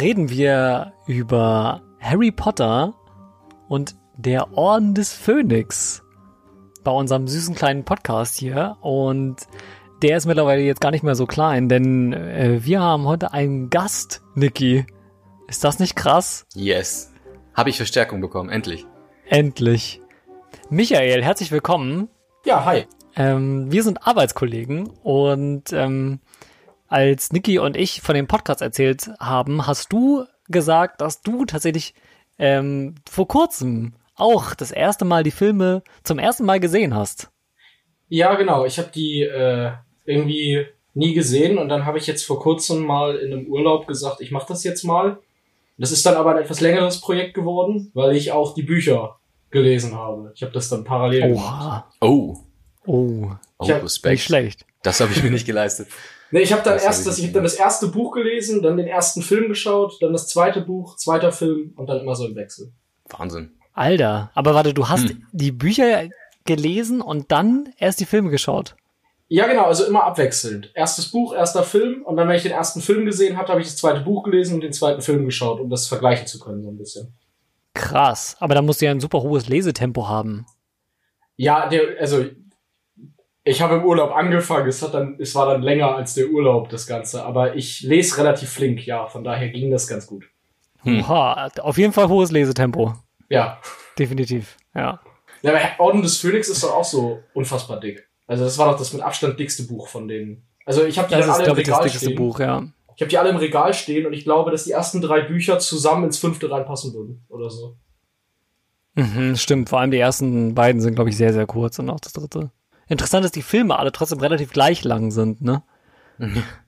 reden wir über Harry Potter und der Orden des Phönix bei unserem süßen kleinen Podcast hier. Und der ist mittlerweile jetzt gar nicht mehr so klein, denn äh, wir haben heute einen Gast, Niki. Ist das nicht krass? Yes. Habe ich Verstärkung bekommen, endlich. Endlich. Michael, herzlich willkommen. Ja, hi. Ähm, wir sind Arbeitskollegen und ähm, als Niki und ich von dem Podcast erzählt haben, hast du gesagt, dass du tatsächlich ähm, vor kurzem auch das erste Mal die Filme zum ersten Mal gesehen hast. Ja, genau. Ich habe die äh, irgendwie nie gesehen und dann habe ich jetzt vor kurzem mal in einem Urlaub gesagt, ich mache das jetzt mal. Das ist dann aber ein etwas längeres Projekt geworden, weil ich auch die Bücher gelesen habe. Ich habe das dann parallel gemacht. Oh. Oh. Oh, hab- Respekt. Nicht schlecht. Das habe ich mir nicht geleistet. Nee, ich habe dann Das erst hab ich das, ich nicht hab dann das erste Buch gelesen, dann den ersten Film geschaut, dann das zweite Buch, zweiter Film und dann immer so im Wechsel. Wahnsinn. Alter, aber warte, du hast Hm. die Bücher gelesen und dann erst die Filme geschaut. Ja, genau, also immer abwechselnd. Erstes Buch, erster Film und dann, wenn ich den ersten Film gesehen hatte, habe ich das zweite Buch gelesen und den zweiten Film geschaut, um das vergleichen zu können so ein bisschen. Krass, aber da musst du ja ein super hohes Lesetempo haben. Ja, der, also ich habe im Urlaub angefangen, es hat dann, es war dann länger als der Urlaub, das Ganze, aber ich lese relativ flink, ja, von daher ging das ganz gut. Hm. Oha, auf jeden Fall hohes Lesetempo. Ja. Definitiv, ja. ja aber Orden des Phönix ist doch auch so unfassbar dick. Also das war doch das mit Abstand dickste Buch von denen. Also ich habe die Das dann ist, alle im das Regal dickste stehen. Buch, ja. Ich habe die alle im Regal stehen und ich glaube, dass die ersten drei Bücher zusammen ins fünfte reinpassen würden oder so. Mhm, stimmt, vor allem die ersten beiden sind, glaube ich, sehr, sehr kurz und auch das dritte. Interessant, dass die Filme alle trotzdem relativ gleich lang sind, ne?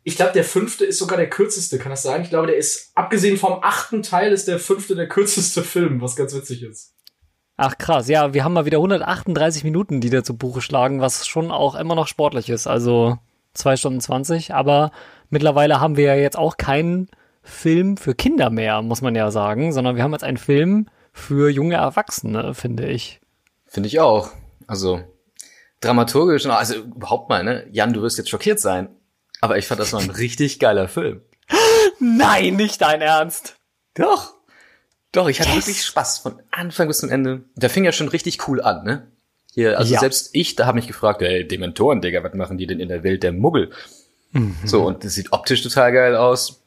Ich glaube, der fünfte ist sogar der kürzeste, kann das sein? Ich glaube, der ist, abgesehen vom achten Teil, ist der fünfte der kürzeste Film, was ganz witzig ist. Ach krass, ja, wir haben mal wieder 138 Minuten, die da zu Buche schlagen, was schon auch immer noch sportlich ist. Also zwei Stunden 20, aber mittlerweile haben wir ja jetzt auch keinen Film für Kinder mehr, muss man ja sagen, sondern wir haben jetzt einen Film für junge Erwachsene, finde ich. Finde ich auch. Also, dramaturgisch, und also überhaupt mal, ne? Jan, du wirst jetzt schockiert sein. Aber ich fand das war ein richtig geiler Film. Nein, nicht dein Ernst. Doch. Doch, ich hatte Yes. wirklich Spaß von Anfang bis zum Ende. Der fing ja schon richtig cool an, ne? Hier, also Ja. selbst ich, da habe mich gefragt, ey, Dementoren, Digga, was machen die denn in der Welt der Muggel? Mhm. So, und das sieht optisch total geil aus.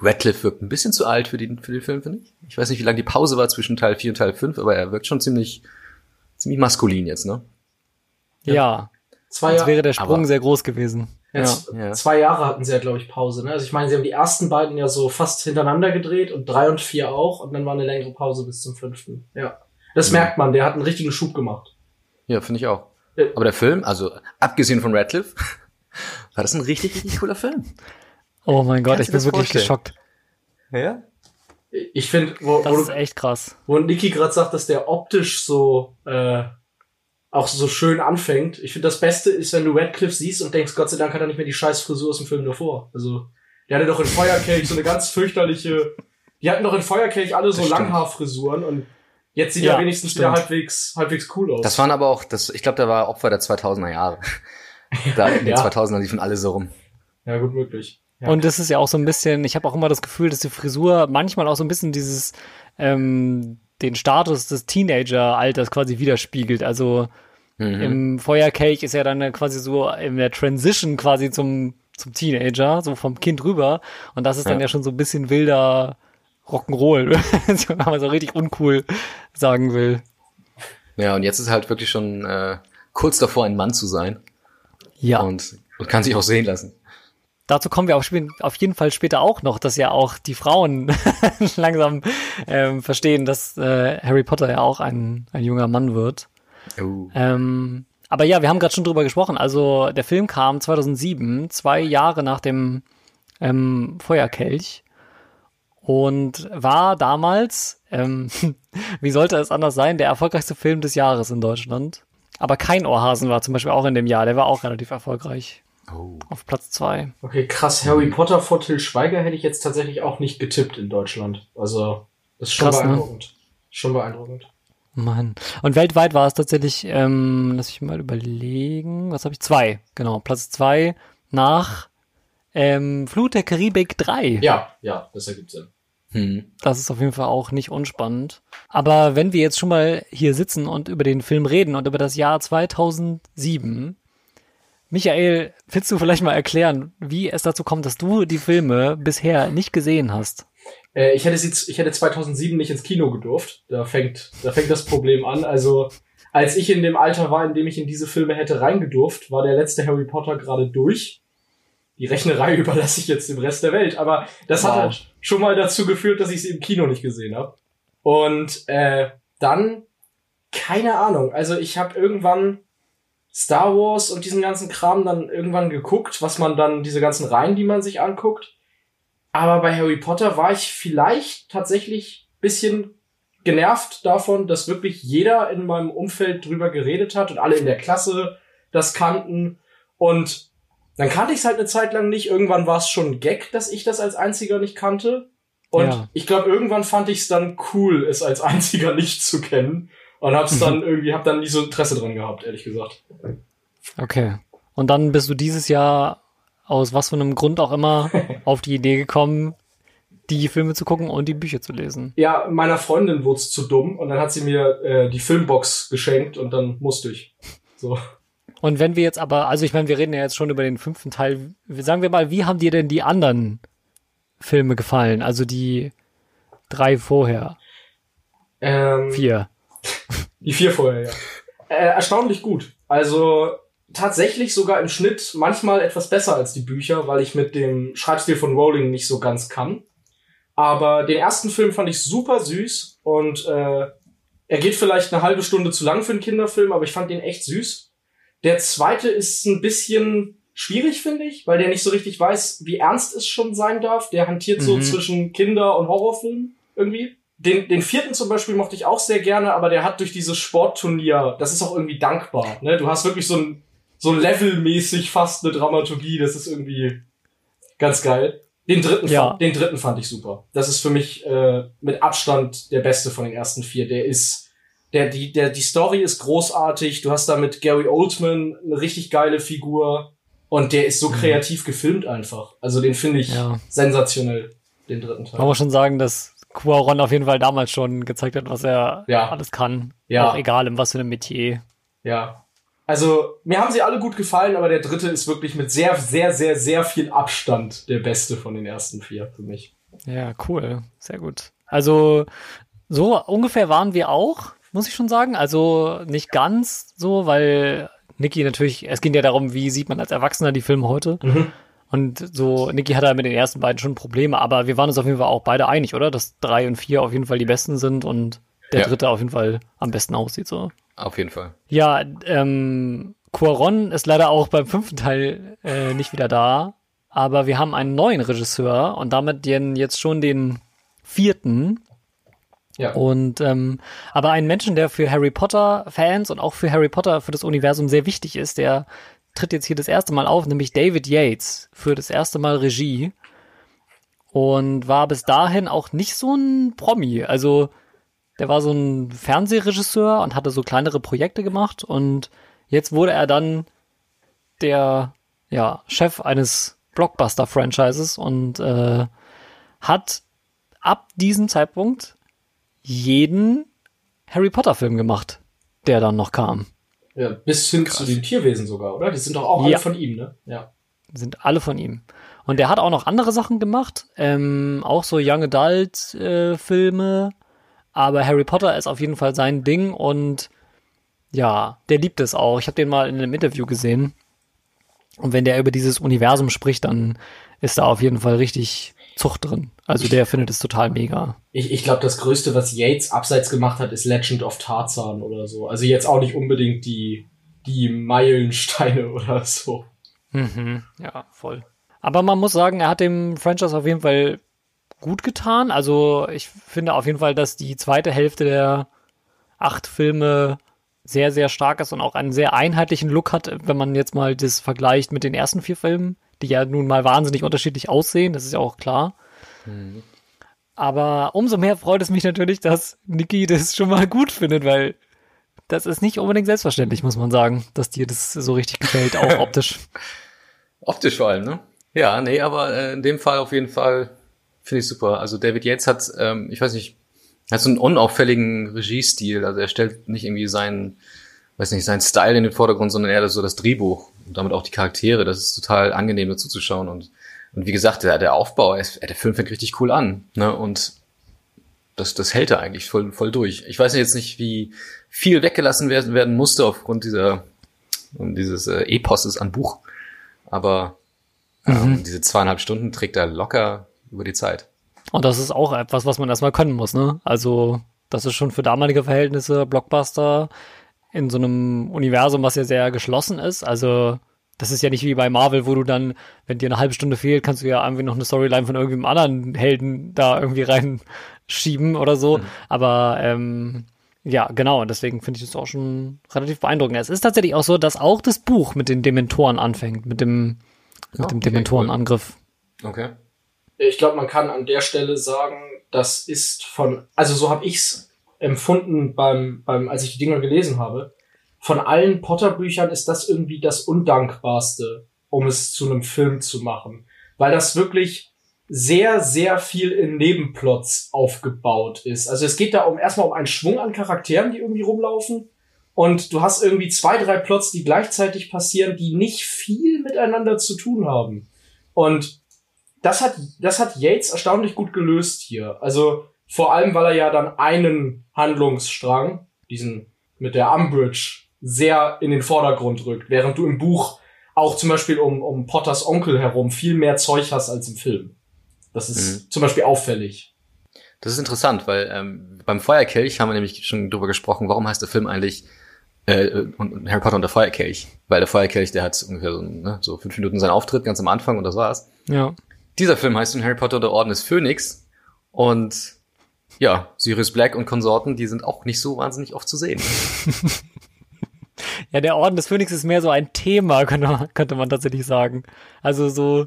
Radcliffe wirkt ein bisschen zu alt für den, für den Film, finde ich. Ich weiß nicht, wie lange die Pause war zwischen Teil 4 und Teil 5, aber er wirkt schon ziemlich, ziemlich maskulin jetzt, ne? Ja, Zwei, jetzt Jahr, wäre der Sprung aber- sehr groß gewesen. Ja. jetzt, Ja. zwei Jahre hatten sie ja, glaube ich, Pause. Ne? Also ich meine, sie haben die ersten beiden ja so fast hintereinander gedreht und drei und vier auch und dann war eine längere Pause bis zum fünften. Ja. Das Mhm. merkt man, der hat einen richtigen Schub gemacht. Ja, finde ich auch. Aber der Film, also abgesehen von Radcliffe, war das ein richtig, richtig cooler Film. Oh mein Gott, Kannst ich bin wirklich vorstellen? geschockt. Ja? Ich finde, wo, Das ist echt krass. wo Niki gerade sagt, dass der optisch so äh, auch so schön anfängt. Ich finde, das Beste ist, wenn du Radcliffe siehst und denkst, Gott sei Dank hat er nicht mehr die scheiß Frisur aus dem Film davor. Also, der hatte doch in Feuerkelch so eine ganz fürchterliche. Die hatten doch in Feuerkelch alle so Das. Langhaarfrisuren und jetzt sieht Ja, er wenigstens wieder stimmt. halbwegs, halbwegs cool aus. Das waren aber auch, das, ich glaube, der war Opfer der 2000er Jahre. Da in den Ja. 2000er liefen alle so rum. ja, gut möglich. Ja. Und das ist ja auch so ein bisschen, ich habe auch immer das Gefühl, dass die Frisur manchmal auch so ein bisschen dieses, ähm, den Status des Teenager-Alters quasi widerspiegelt. Also Mhm. im Feuerkelch ist ja dann quasi so in der Transition quasi zum, zum Teenager, so vom Kind rüber. Und das ist dann Ja. ja schon so ein bisschen wilder Rock'n'Roll, wenn man so richtig uncool sagen will. Ja, und jetzt ist halt wirklich schon äh, kurz davor, ein Mann zu sein. Ja. Und, und kann sich auch sehen lassen. Dazu kommen wir auf, auf jeden Fall später auch noch, dass ja auch die Frauen langsam ähm, verstehen, dass äh, Harry Potter ja auch ein, ein junger Mann wird. Oh. Ähm, aber ja, wir haben gerade schon drüber gesprochen. Also der Film kam 2007, zwei Jahre nach dem ähm, Feuerkelch und war damals, ähm, wie sollte es anders sein, der erfolgreichste Film des Jahres in Deutschland. Aber kein Ohrhasen war zum Beispiel auch in dem Jahr. Der war auch relativ erfolgreich. Oh. Auf Platz zwei. Okay, krass. Harry Potter vor Till Schweiger hätte ich jetzt tatsächlich auch nicht getippt in Deutschland. Also, das ist schon Krass, ne? beeindruckend. Schon beeindruckend. Mann. Und weltweit war es tatsächlich, ähm, lass ich mal überlegen, was habe ich? Zwei, genau. Platz zwei nach ähm, Flut der Karibik 3. Ja, ja, das ergibt Sinn. Hm. Das ist auf jeden Fall auch nicht unspannend. Aber wenn wir jetzt schon mal hier sitzen und über den Film reden und über das Jahr 2007, Michael, willst du vielleicht mal erklären, wie es dazu kommt, dass du die Filme bisher nicht gesehen hast? Äh, ich hätte sie, ich hätte 2007 nicht ins Kino gedurft. Da fängt, da fängt das Problem an. Also, als ich in dem Alter war, in dem ich in diese Filme hätte reingedurft, war der letzte Harry Potter gerade durch. Die Rechnerei überlasse ich jetzt dem Rest der Welt. Aber das wow. hat halt schon mal dazu geführt, dass ich sie im Kino nicht gesehen habe. Und äh, dann, keine Ahnung. Also ich habe irgendwann Star Wars und diesen ganzen Kram dann irgendwann geguckt, was man dann, diese ganzen Reihen, die man sich anguckt. Aber bei Harry Potter war ich vielleicht tatsächlich bisschen genervt davon, dass wirklich jeder in meinem Umfeld drüber geredet hat und alle in der Klasse das kannten. Und dann kannte ich es halt eine Zeit lang nicht. Irgendwann war es schon Gag, dass ich das als einziger nicht kannte. Und ja. ich glaube, irgendwann fand ich es dann cool, es als einziger nicht zu kennen. Und hab's dann irgendwie, hab dann nie so Interesse dran gehabt, ehrlich gesagt. Okay. Und dann bist du dieses Jahr aus was für einem Grund auch immer auf die Idee gekommen, die Filme zu gucken und die Bücher zu lesen. Ja, meiner Freundin wurde es zu dumm und dann hat sie mir äh, die Filmbox geschenkt und dann musste ich. So. Und wenn wir jetzt aber, also ich meine, wir reden ja jetzt schon über den fünften Teil. Sagen wir mal, wie haben dir denn die anderen Filme gefallen? Also die drei vorher. Ähm, Vier. Die vier vorher, ja. Äh, erstaunlich gut. Also tatsächlich sogar im Schnitt manchmal etwas besser als die Bücher, weil ich mit dem Schreibstil von Rowling nicht so ganz kann. Aber den ersten Film fand ich super süß und äh, er geht vielleicht eine halbe Stunde zu lang für einen Kinderfilm, aber ich fand den echt süß. Der zweite ist ein bisschen schwierig, finde ich, weil der nicht so richtig weiß, wie ernst es schon sein darf. Der hantiert mhm. so zwischen Kinder- und Horrorfilm irgendwie. Den, den vierten zum Beispiel mochte ich auch sehr gerne, aber der hat durch dieses Sportturnier, das ist auch irgendwie dankbar. Ne? Du hast wirklich so ein, so levelmäßig fast eine Dramaturgie, das ist irgendwie ganz geil. Den dritten, ja. fand, den dritten fand ich super. Das ist für mich äh, mit Abstand der beste von den ersten vier. Der ist, der, die, der, die Story ist großartig. Du hast da mit Gary Oldman eine richtig geile Figur und der ist so mhm. kreativ gefilmt einfach. Also den finde ich ja. sensationell, den dritten Teil. Man muss schon sagen, dass Cuaron auf jeden Fall damals schon gezeigt hat, was er ja. alles kann. Ja. Auch egal, in was für einem Metier. Ja. Also, mir haben sie alle gut gefallen, aber der dritte ist wirklich mit sehr, sehr, sehr, sehr viel Abstand der beste von den ersten vier für mich. Ja, cool. Sehr gut. Also, so ungefähr waren wir auch, muss ich schon sagen. Also, nicht ganz so, weil Niki natürlich, es ging ja darum, wie sieht man als Erwachsener die Filme heute. Mhm. Und so, Niki hatte mit den ersten beiden schon Probleme, aber wir waren uns auf jeden Fall auch beide einig, oder? Dass drei und vier auf jeden Fall die besten sind und der ja. dritte auf jeden Fall am besten aussieht, so. Auf jeden Fall. Ja, ähm, Quaron ist leider auch beim fünften Teil äh, nicht wieder da, aber wir haben einen neuen Regisseur und damit den jetzt schon den vierten. Ja. Und ähm, aber einen Menschen, der für Harry Potter Fans und auch für Harry Potter für das Universum sehr wichtig ist, der tritt jetzt hier das erste Mal auf, nämlich David Yates für das erste Mal Regie und war bis dahin auch nicht so ein Promi. Also der war so ein Fernsehregisseur und hatte so kleinere Projekte gemacht und jetzt wurde er dann der ja, Chef eines Blockbuster-Franchises und äh, hat ab diesem Zeitpunkt jeden Harry Potter-Film gemacht, der dann noch kam. Ja, bis hin Krass. zu den Tierwesen sogar, oder? Die sind doch auch ja. alle von ihm, ne? Ja. Sind alle von ihm. Und der hat auch noch andere Sachen gemacht, ähm, auch so Young Adult äh. Aber Harry Potter ist auf jeden Fall sein Ding und ja, der liebt es auch. Ich habe den mal in einem Interview gesehen. Und wenn der über dieses Universum spricht, dann ist da auf jeden Fall richtig Zucht drin. Also der findet es total mega. Ich, ich glaube, das Größte, was Yates abseits gemacht hat, ist Legend of Tarzan oder so. Also jetzt auch nicht unbedingt die, die Meilensteine oder so. Mhm, ja, voll. Aber man muss sagen, er hat dem Franchise auf jeden Fall gut getan. Also ich finde auf jeden Fall, dass die zweite Hälfte der acht Filme sehr, sehr stark ist und auch einen sehr einheitlichen Look hat, wenn man jetzt mal das vergleicht mit den ersten vier Filmen die ja nun mal wahnsinnig unterschiedlich aussehen, das ist ja auch klar. Mhm. Aber umso mehr freut es mich natürlich, dass Niki das schon mal gut findet, weil das ist nicht unbedingt selbstverständlich, muss man sagen, dass dir das so richtig gefällt, auch optisch. optisch vor allem, ne? Ja, nee, aber äh, in dem Fall auf jeden Fall Finde ich super. Also David Yates hat, ähm, ich weiß nicht, hat so einen unauffälligen Regiestil. Also er stellt nicht irgendwie seinen, weiß nicht, seinen Style in den Vordergrund, sondern eher so das Drehbuch und damit auch die Charaktere. Das ist total angenehm dazu zu schauen und und wie gesagt, der, der Aufbau, der Film fängt richtig cool an. Ne? Und das, das hält er eigentlich voll, voll durch. Ich weiß jetzt nicht, wie viel weggelassen werden, werden musste aufgrund dieser dieses äh, Eposes an Buch. Aber ähm, mhm. diese zweieinhalb Stunden trägt er locker über die Zeit. Und das ist auch etwas, was man erstmal können muss, ne? Also, das ist schon für damalige Verhältnisse Blockbuster in so einem Universum, was ja sehr geschlossen ist. Also, das ist ja nicht wie bei Marvel, wo du dann, wenn dir eine halbe Stunde fehlt, kannst du ja irgendwie noch eine Storyline von irgendeinem anderen Helden da irgendwie reinschieben oder so. Mhm. Aber ähm, ja, genau, und deswegen finde ich das auch schon relativ beeindruckend. Es ist tatsächlich auch so, dass auch das Buch mit den Dementoren anfängt, mit dem, mit oh, dem okay, Dementorenangriff. Cool. Okay. Ich glaube, man kann an der Stelle sagen, das ist von, also so habe ich's empfunden beim, beim, als ich die Dinger gelesen habe von allen Potter-Büchern ist das irgendwie das Undankbarste, um es zu einem Film zu machen. Weil das wirklich sehr, sehr viel in Nebenplots aufgebaut ist. Also es geht da um erstmal um einen Schwung an Charakteren, die irgendwie rumlaufen. Und du hast irgendwie zwei, drei Plots, die gleichzeitig passieren, die nicht viel miteinander zu tun haben. Und das hat, das hat Yates erstaunlich gut gelöst hier. Also vor allem, weil er ja dann einen Handlungsstrang, diesen mit der Umbridge sehr in den Vordergrund rückt, während du im Buch auch zum Beispiel um, um Potters Onkel herum viel mehr Zeug hast als im Film. Das ist mhm. zum Beispiel auffällig. Das ist interessant, weil ähm, beim Feuerkelch haben wir nämlich schon drüber gesprochen, warum heißt der Film eigentlich äh, und Harry Potter und der Feuerkelch? Weil der Feuerkelch, der hat ungefähr so, ne, so fünf Minuten seinen Auftritt ganz am Anfang und das war's. Ja. Dieser Film heißt Harry Potter der Orden des Phönix und ja, Sirius Black und Konsorten, die sind auch nicht so wahnsinnig oft zu sehen. Ja, der Orden des Phönix ist mehr so ein Thema, könnte man, könnte man tatsächlich sagen. Also so,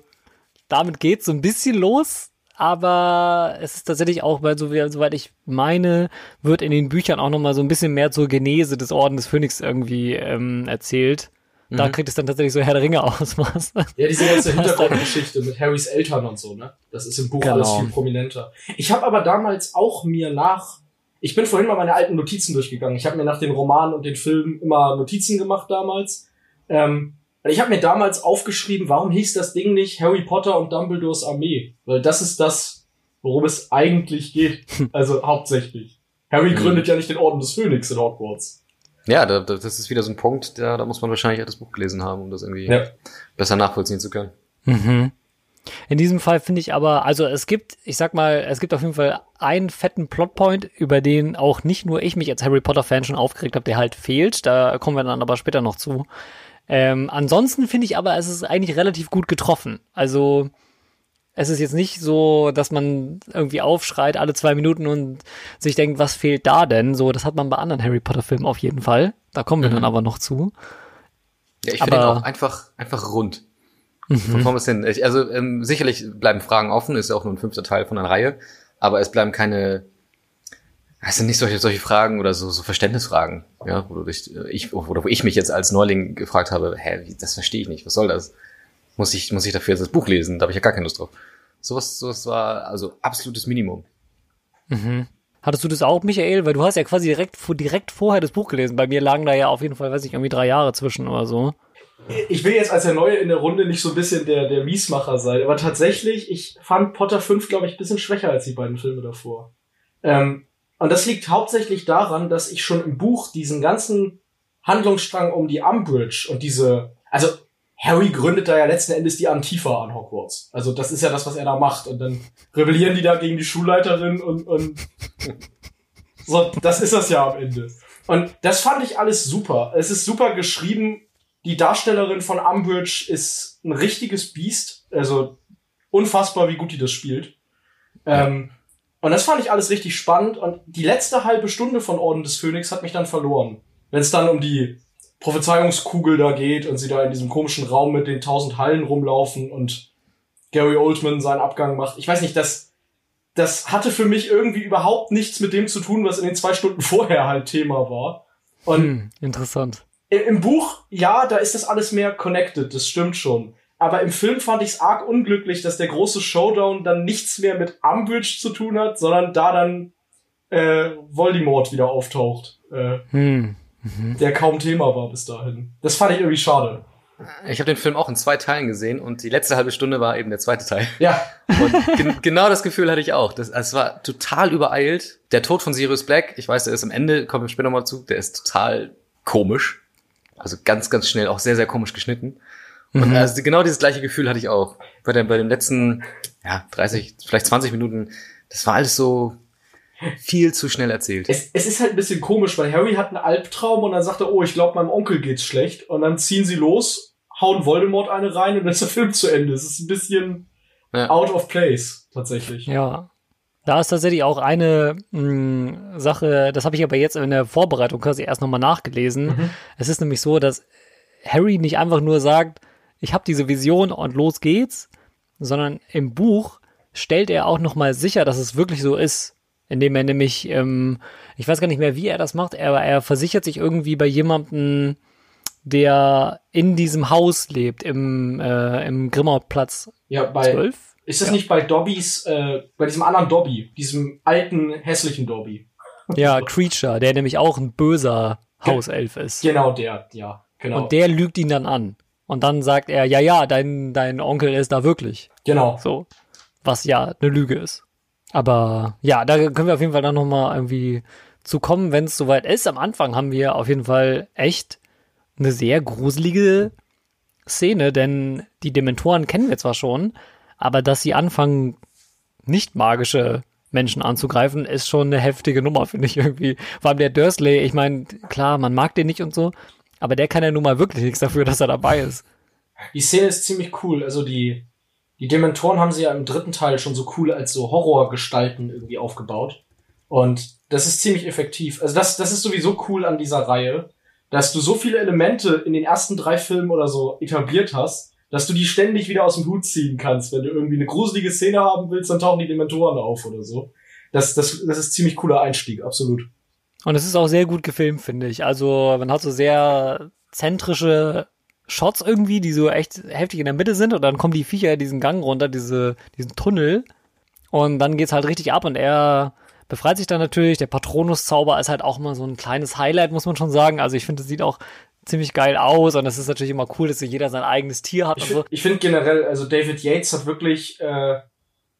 damit geht's so ein bisschen los, aber es ist tatsächlich auch, weil so soweit ich meine, wird in den Büchern auch nochmal so ein bisschen mehr zur Genese des Orden des Phönix irgendwie ähm, erzählt. Da mhm. kriegt es dann tatsächlich so Herr der Ringe Ausmaß. Ja, diese ganze Hintergrundgeschichte mit Harrys Eltern und so, ne? Das ist im Buch genau. alles viel prominenter. Ich habe aber damals auch mir nach ich bin vorhin mal meine alten Notizen durchgegangen. Ich habe mir nach den Romanen und den Filmen immer Notizen gemacht damals. Ähm, ich habe mir damals aufgeschrieben, warum hieß das Ding nicht Harry Potter und Dumbledores Armee? Weil das ist das, worum es eigentlich geht. Also hauptsächlich. Harry mhm. gründet ja nicht den Orden des Phönix in Hogwarts. Ja, da, da, das ist wieder so ein Punkt, da, da muss man wahrscheinlich auch das Buch gelesen haben, um das irgendwie ja. besser nachvollziehen zu können. Mhm. In diesem Fall finde ich aber, also es gibt, ich sag mal, es gibt auf jeden Fall einen fetten Plotpoint, über den auch nicht nur ich mich als Harry Potter-Fan schon aufgeregt habe, der halt fehlt. Da kommen wir dann aber später noch zu. Ähm, ansonsten finde ich aber, es ist eigentlich relativ gut getroffen. Also es ist jetzt nicht so, dass man irgendwie aufschreit alle zwei Minuten und sich denkt, was fehlt da denn? So, das hat man bei anderen Harry Potter-Filmen auf jeden Fall. Da kommen wir mhm. dann aber noch zu. Ja, ich finde ihn auch einfach, einfach rund. Mhm. Von hin. Also ähm, sicherlich bleiben Fragen offen, ist ja auch nur ein fünfter Teil von einer Reihe, aber es bleiben keine, es sind nicht solche, solche Fragen oder so, so Verständnisfragen, ja, wo du dich, äh, ich, oder wo ich mich jetzt als Neuling gefragt habe, hä, das verstehe ich nicht, was soll das? Muss ich, muss ich dafür jetzt das Buch lesen? Da habe ich ja gar keine Lust drauf. Sowas, sowas war also absolutes Minimum. Mhm. Hattest du das auch, Michael? Weil du hast ja quasi direkt, direkt vorher das Buch gelesen. Bei mir lagen da ja auf jeden Fall, weiß ich, irgendwie drei Jahre zwischen oder so ich will jetzt als der Neue in der Runde nicht so ein bisschen der, der Miesmacher sein, aber tatsächlich, ich fand Potter 5, glaube ich, ein bisschen schwächer als die beiden Filme davor. Ähm, und das liegt hauptsächlich daran, dass ich schon im Buch diesen ganzen Handlungsstrang um die Umbridge und diese, also Harry gründet da ja letzten Endes die Antifa an Hogwarts. Also das ist ja das, was er da macht. Und dann rebellieren die da gegen die Schulleiterin und, und so, das ist das ja am Ende. Und das fand ich alles super. Es ist super geschrieben die Darstellerin von Umbridge ist ein richtiges Biest. Also unfassbar, wie gut die das spielt. Ähm, und das fand ich alles richtig spannend. Und die letzte halbe Stunde von Orden des Phönix hat mich dann verloren. Wenn es dann um die Prophezeiungskugel da geht und sie da in diesem komischen Raum mit den tausend Hallen rumlaufen und Gary Oldman seinen Abgang macht. Ich weiß nicht, das, das hatte für mich irgendwie überhaupt nichts mit dem zu tun, was in den zwei Stunden vorher halt Thema war. Und hm, interessant im Buch, ja, da ist das alles mehr connected, das stimmt schon. aber im Film fand ich es arg unglücklich, dass der große Showdown dann nichts mehr mit Umbridge zu tun hat, sondern da dann äh, Voldemort wieder auftaucht. Äh, hm. Mhm. Der kaum Thema war bis dahin. Das fand ich irgendwie schade. Ich habe den Film auch in zwei Teilen gesehen und die letzte halbe Stunde war eben der zweite Teil. Ja. Und gen genau das Gefühl hatte ich auch. Das, es war total übereilt. Der Tod von Sirius Black, ich weiß, der ist am Ende, kommen wir später nochmal zu, der ist total komisch. Also ganz, ganz schnell, auch sehr, sehr komisch geschnitten. Und mhm. also genau dieses gleiche Gefühl hatte ich auch. Bei, der, bei den letzten, ja, 30, vielleicht 20 Minuten, das war alles so viel zu schnell erzählt. Es, es ist halt ein bisschen komisch, weil Harry hat einen Albtraum und dann sagt er, oh, ich glaube, meinem Onkel geht's schlecht. Und dann ziehen sie los, hauen Voldemort eine rein und dann ist der Film zu Ende. Es ist ein bisschen ja. out of place, tatsächlich. Ja. Da ist tatsächlich auch eine mh, hm, Sache, das habe ich aber jetzt in der Vorbereitung quasi erst nochmal nachgelesen. Mhm. Es ist nämlich so, dass Harry nicht einfach nur sagt, ich habe diese Vision und los geht's, sondern im Buch stellt er auch nochmal sicher, dass es wirklich so ist indem er nämlich, ähm, ich weiß gar nicht mehr, wie er das macht, aber er versichert sich irgendwie bei jemandem, der in diesem Haus lebt, im, äh, im Grimmauplatz ja, bei, 12. Ist das ja. nicht bei Dobbys, äh, bei diesem anderen Dobby, diesem alten, hässlichen Dobby? Ja, Creature, der nämlich auch ein böser Hauself ist. Genau, der, ja, genau. Und der lügt ihn dann an. Und dann sagt er, ja, ja, dein, dein Onkel ist da wirklich. Genau. So. Was ja eine Lüge ist. Aber ja, da können wir auf jeden Fall dann nochmal irgendwie zu kommen, wenn es soweit ist. Am Anfang haben wir auf jeden Fall echt eine sehr gruselige Szene, denn die Dementoren kennen wir zwar schon, aber dass sie anfangen, nicht magische Menschen anzugreifen, ist schon eine heftige Nummer, finde ich irgendwie. Vor allem der Dursley, ich meine, klar, man mag den nicht und so, aber der kann ja nun mal wirklich nichts dafür, dass er dabei ist. Die Szene ist ziemlich cool. Also die, die Dementoren haben sie ja im dritten Teil schon so cool als so Horrorgestalten irgendwie aufgebaut. Und das ist ziemlich effektiv. Also das, das ist sowieso cool an dieser Reihe, dass du so viele Elemente in den ersten drei Filmen oder so etabliert hast, dass du die ständig wieder aus dem Hut ziehen kannst. Wenn du irgendwie eine gruselige Szene haben willst, dann tauchen die Dementoren auf oder so. Das, das, das ist ziemlich cooler Einstieg, absolut. Und es ist auch sehr gut gefilmt, finde ich. Also man hat so sehr zentrische Shots irgendwie, die so echt heftig in der Mitte sind und dann kommen die Viecher diesen Gang runter, diese, diesen Tunnel und dann geht's halt richtig ab und er befreit sich dann natürlich. Der Patronus-Zauber ist halt auch immer so ein kleines Highlight, muss man schon sagen. Also ich finde, es sieht auch ziemlich geil aus und es ist natürlich immer cool, dass jeder sein eigenes Tier hat. Ich, so. ich finde generell, also David Yates hat wirklich äh,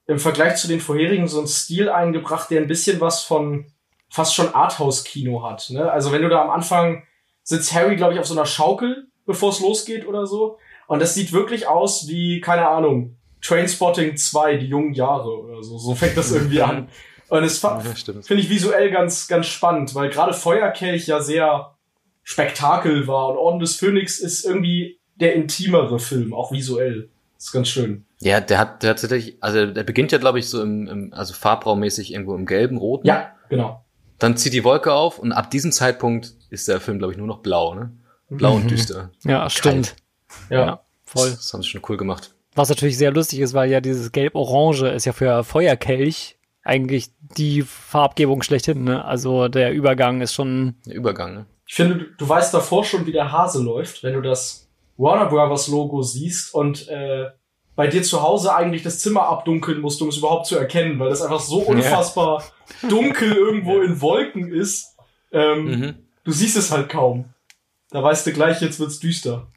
im Vergleich zu den vorherigen so einen Stil eingebracht, der ein bisschen was von fast schon Arthouse-Kino hat. Ne? Also wenn du da am Anfang sitzt Harry, glaube ich, auf so einer Schaukel bevor es losgeht oder so. Und das sieht wirklich aus wie, keine Ahnung, Trainspotting 2, die jungen Jahre oder so. So fängt das irgendwie an. Und es ja, finde ich visuell ganz, ganz spannend, weil gerade Feuerkelch ja sehr Spektakel war und Orden des Phönix ist irgendwie der intimere Film, auch visuell. Das ist ganz schön. Ja, der hat, der hat tatsächlich, also der beginnt ja, glaube ich, so im, im also farbraummäßig irgendwo im gelben, roten. Ja, genau. Dann zieht die Wolke auf und ab diesem Zeitpunkt ist der Film, glaube ich, nur noch blau, ne? Blau und mhm. düster. Ja, stimmt. Ja. ja, voll. Das haben sie schon cool gemacht. Was natürlich sehr lustig ist, weil ja dieses Gelb-Orange ist ja für Feuerkelch eigentlich die Farbgebung schlechthin. Ne? Also der Übergang ist schon. Der Übergang, ne? Ich finde, du weißt davor schon, wie der Hase läuft, wenn du das Warner Brothers Logo siehst und äh, bei dir zu Hause eigentlich das Zimmer abdunkeln musst, um es überhaupt zu erkennen, weil das einfach so unfassbar ja. dunkel irgendwo in Wolken ist. Ähm, mhm. Du siehst es halt kaum. Da weißt du gleich, jetzt wird's düster.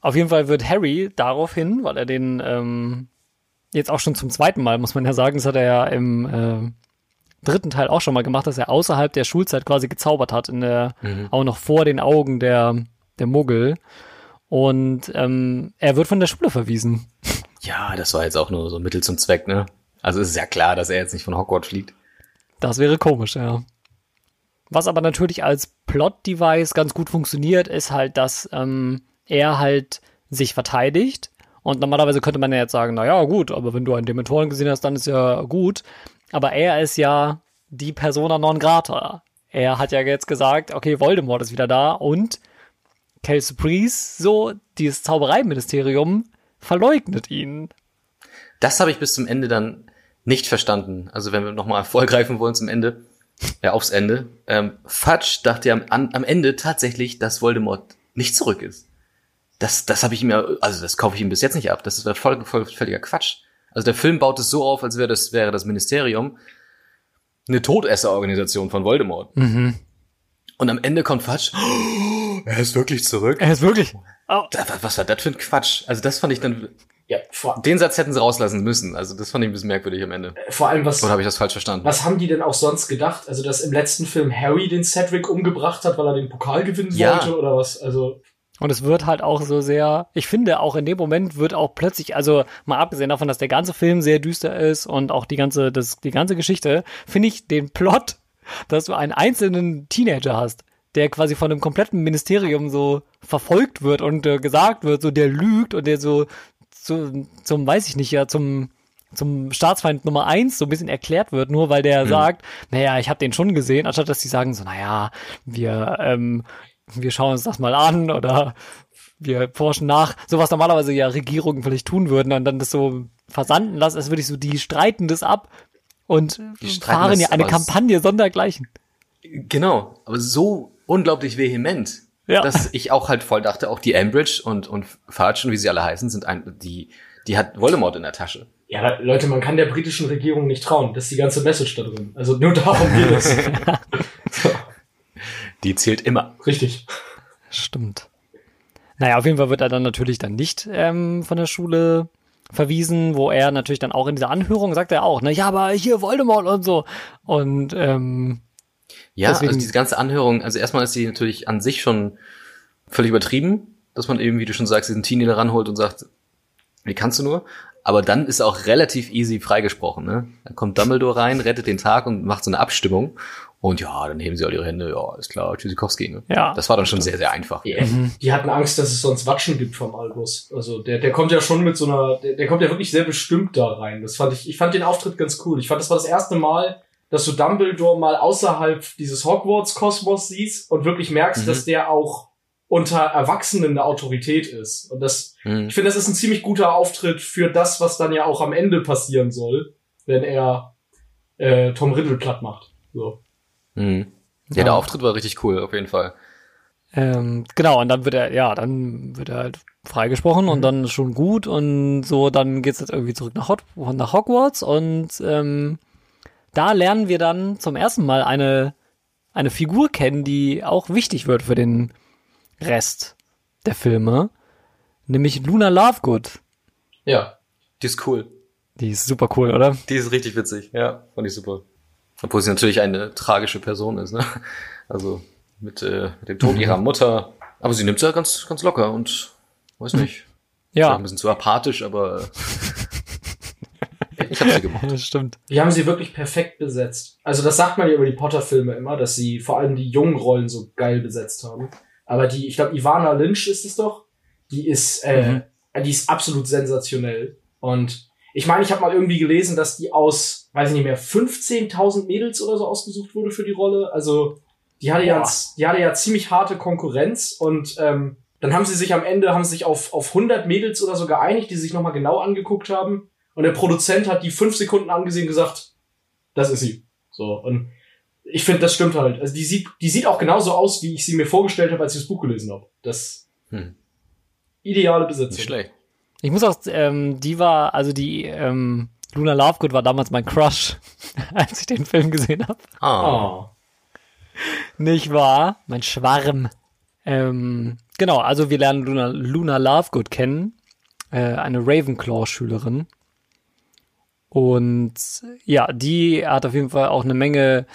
Auf jeden Fall wird Harry daraufhin, weil er den ähm, jetzt auch schon zum zweiten Mal, muss man ja sagen, das hat er ja im äh, dritten Teil auch schon mal gemacht, dass er außerhalb der Schulzeit quasi gezaubert hat, in der, mhm. auch noch vor den Augen der, der Muggel. Und ähm, er wird von der Schule verwiesen. Ja, das war jetzt auch nur so Mittel zum Zweck, ne? Also ist ja klar, dass er jetzt nicht von Hogwarts fliegt. Das wäre komisch, ja. Was aber natürlich als Plot-Device ganz gut funktioniert, ist halt, dass ähm, er halt sich verteidigt. Und normalerweise könnte man ja jetzt sagen, naja, gut, aber wenn du einen Dementoren gesehen hast, dann ist ja gut. Aber er ist ja die Persona non grata. Er hat ja jetzt gesagt, okay, Voldemort ist wieder da und Kelsey Priest, so, dieses Zaubereiministerium, verleugnet ihn. Das habe ich bis zum Ende dann nicht verstanden. Also wenn wir nochmal vorgreifen wollen zum Ende ja, aufs Ende. Ähm, Fudge dachte ja am, am Ende tatsächlich, dass Voldemort nicht zurück ist. das, das habe ich mir, also das kaufe ich ihm bis jetzt nicht ab. Das ist voll, voll völliger Quatsch. Also der Film baut es so auf, als wäre das, wäre das Ministerium eine Todesserorganisation von Voldemort. Mhm. Und am Ende kommt Quatsch. er ist wirklich zurück. Er ist wirklich. Oh. Da- Was war das für ein Quatsch? Also das fand ich dann, Ja, vor, den Satz hätten sie rauslassen müssen. Also das fand ich ein bisschen merkwürdig am Ende. vor allem, was, Oder habe ich das falsch verstanden? was haben die denn auch sonst gedacht? Also, dass im letzten Film Harry den Cedric umgebracht hat, weil er den Pokal gewinnen Ja. wollte oder was? Also, Und es wird halt auch so sehr, ich finde auch in dem Moment wird auch plötzlich, also mal abgesehen davon, dass der ganze Film sehr düster ist und auch die ganze, das, die ganze Geschichte, finde ich den Plot, dass du einen einzelnen Teenager hast, der quasi von einem kompletten Ministerium so verfolgt wird und äh, gesagt wird, so der lügt und der so zu, zum, weiß ich nicht, ja, zum zum Staatsfeind Nummer eins so ein bisschen erklärt wird, nur weil der sagt, naja, ich habe den schon gesehen, anstatt dass die sagen so, naja, wir, ähm, wir schauen uns das mal an oder wir forschen nach, so was normalerweise ja Regierungen vielleicht tun würden und dann das so versanden lassen, als würde ich so, die streiten das ab und fahren ja eine Kampagne sondergleichen. Genau, aber so unglaublich vehement, Ja. dass ich auch halt voll dachte, auch die Ambridge und, und Farge und wie sie alle heißen, sind ein, die, die hat Voldemort in der Tasche. ja, Leute, man kann der britischen Regierung nicht trauen. Das ist die ganze Message da drin. Also, nur darum geht es. so, Die zählt immer. richtig. Stimmt. Naja, auf jeden Fall wird er dann natürlich dann nicht ähm, von der Schule verwiesen, wo er natürlich dann auch in dieser Anhörung sagt er auch, na ja, aber hier Voldemort und so. Und ähm, Ja, Deswegen- also diese ganze Anhörung, also erstmal ist sie natürlich an sich schon völlig übertrieben, dass man eben, wie du schon sagst, diesen Teenie da ranholt und sagt, wie kannst du nur? Aber dann ist auch relativ easy freigesprochen, ne? Dann kommt Dumbledore rein, rettet den Tag und macht so eine Abstimmung. Und ja, dann heben sie alle ihre Hände, ja, ist klar, Tschüssikowski, ne? Ja. Das war dann schon sehr, sehr einfach. Die, die hatten Angst, dass es sonst Watschen gibt vom Albus. Also der, der kommt ja schon mit so einer, der, der kommt ja wirklich sehr bestimmt da rein. Das fand ich, ich fand den Auftritt ganz cool. Ich fand, das war das erste Mal, dass du Dumbledore mal außerhalb dieses Hogwarts-Kosmos siehst und wirklich merkst, Mhm. dass der auch unter Erwachsenen eine Autorität ist. Und das, Mhm. ich finde, das ist ein ziemlich guter Auftritt für das, was dann ja auch am Ende passieren soll, wenn er äh, Tom Riddle platt macht. So. Mhm. Ja, Ja. der Auftritt war richtig cool, auf jeden Fall. ähm, genau, und dann wird er, ja, dann wird er halt freigesprochen und dann ist schon gut und so, dann geht's jetzt irgendwie zurück nach, Hot nach Hogwarts und ähm, da lernen wir dann zum ersten Mal eine, eine Figur kennen, die auch wichtig wird für den Rest der Filme, nämlich Luna Lovegood. Ja. Die ist cool. Die ist super cool, oder? Die ist richtig witzig, ja, fand ich super. Obwohl sie natürlich eine tragische Person ist, ne? Also mit, äh, mit dem Tod ihrer Mutter. Aber sie nimmt ja ganz, ganz locker und weiß nicht. Ja, Ein bisschen zu apathisch, aber ich habe sie gemocht. das stimmt. Die haben sie wirklich perfekt besetzt. Also das sagt man ja über die Potter-Filme immer, dass sie vor allem die jungen Rollen so geil besetzt haben. Aber die, ich glaube, Ivana Lynch ist es doch, die ist, äh, die ist absolut sensationell. Und ich meine, ich habe mal irgendwie gelesen, dass die aus, weiß ich nicht mehr, 15.000 Mädels oder so ausgesucht wurde für die Rolle. Also die hatte ja, Boah. die hatte ja ziemlich harte Konkurrenz und ähm, dann haben sie sich am Ende haben sie sich auf auf 100 Mädels oder so geeinigt, die sich noch mal genau angeguckt haben. Und der Produzent hat die fünf Sekunden angesehen und gesagt, das ist sie. So und ich finde, das stimmt halt. Also die sieht, die sieht auch genauso aus, wie ich sie mir vorgestellt habe, als ich das Buch gelesen habe. Das Hm. ideale Nicht Besetzung. schlecht. Ich muss auch, ähm, die war, also die ähm, Luna Lovegood war damals mein Crush, als ich den Film gesehen habe. Ah. Oh. Nicht wahr? Mein Schwarm. Ähm, genau, also wir lernen Luna, Luna Lovegood kennen, äh, eine Ravenclaw-Schülerin. Und ja, die hat auf jeden Fall auch eine Menge,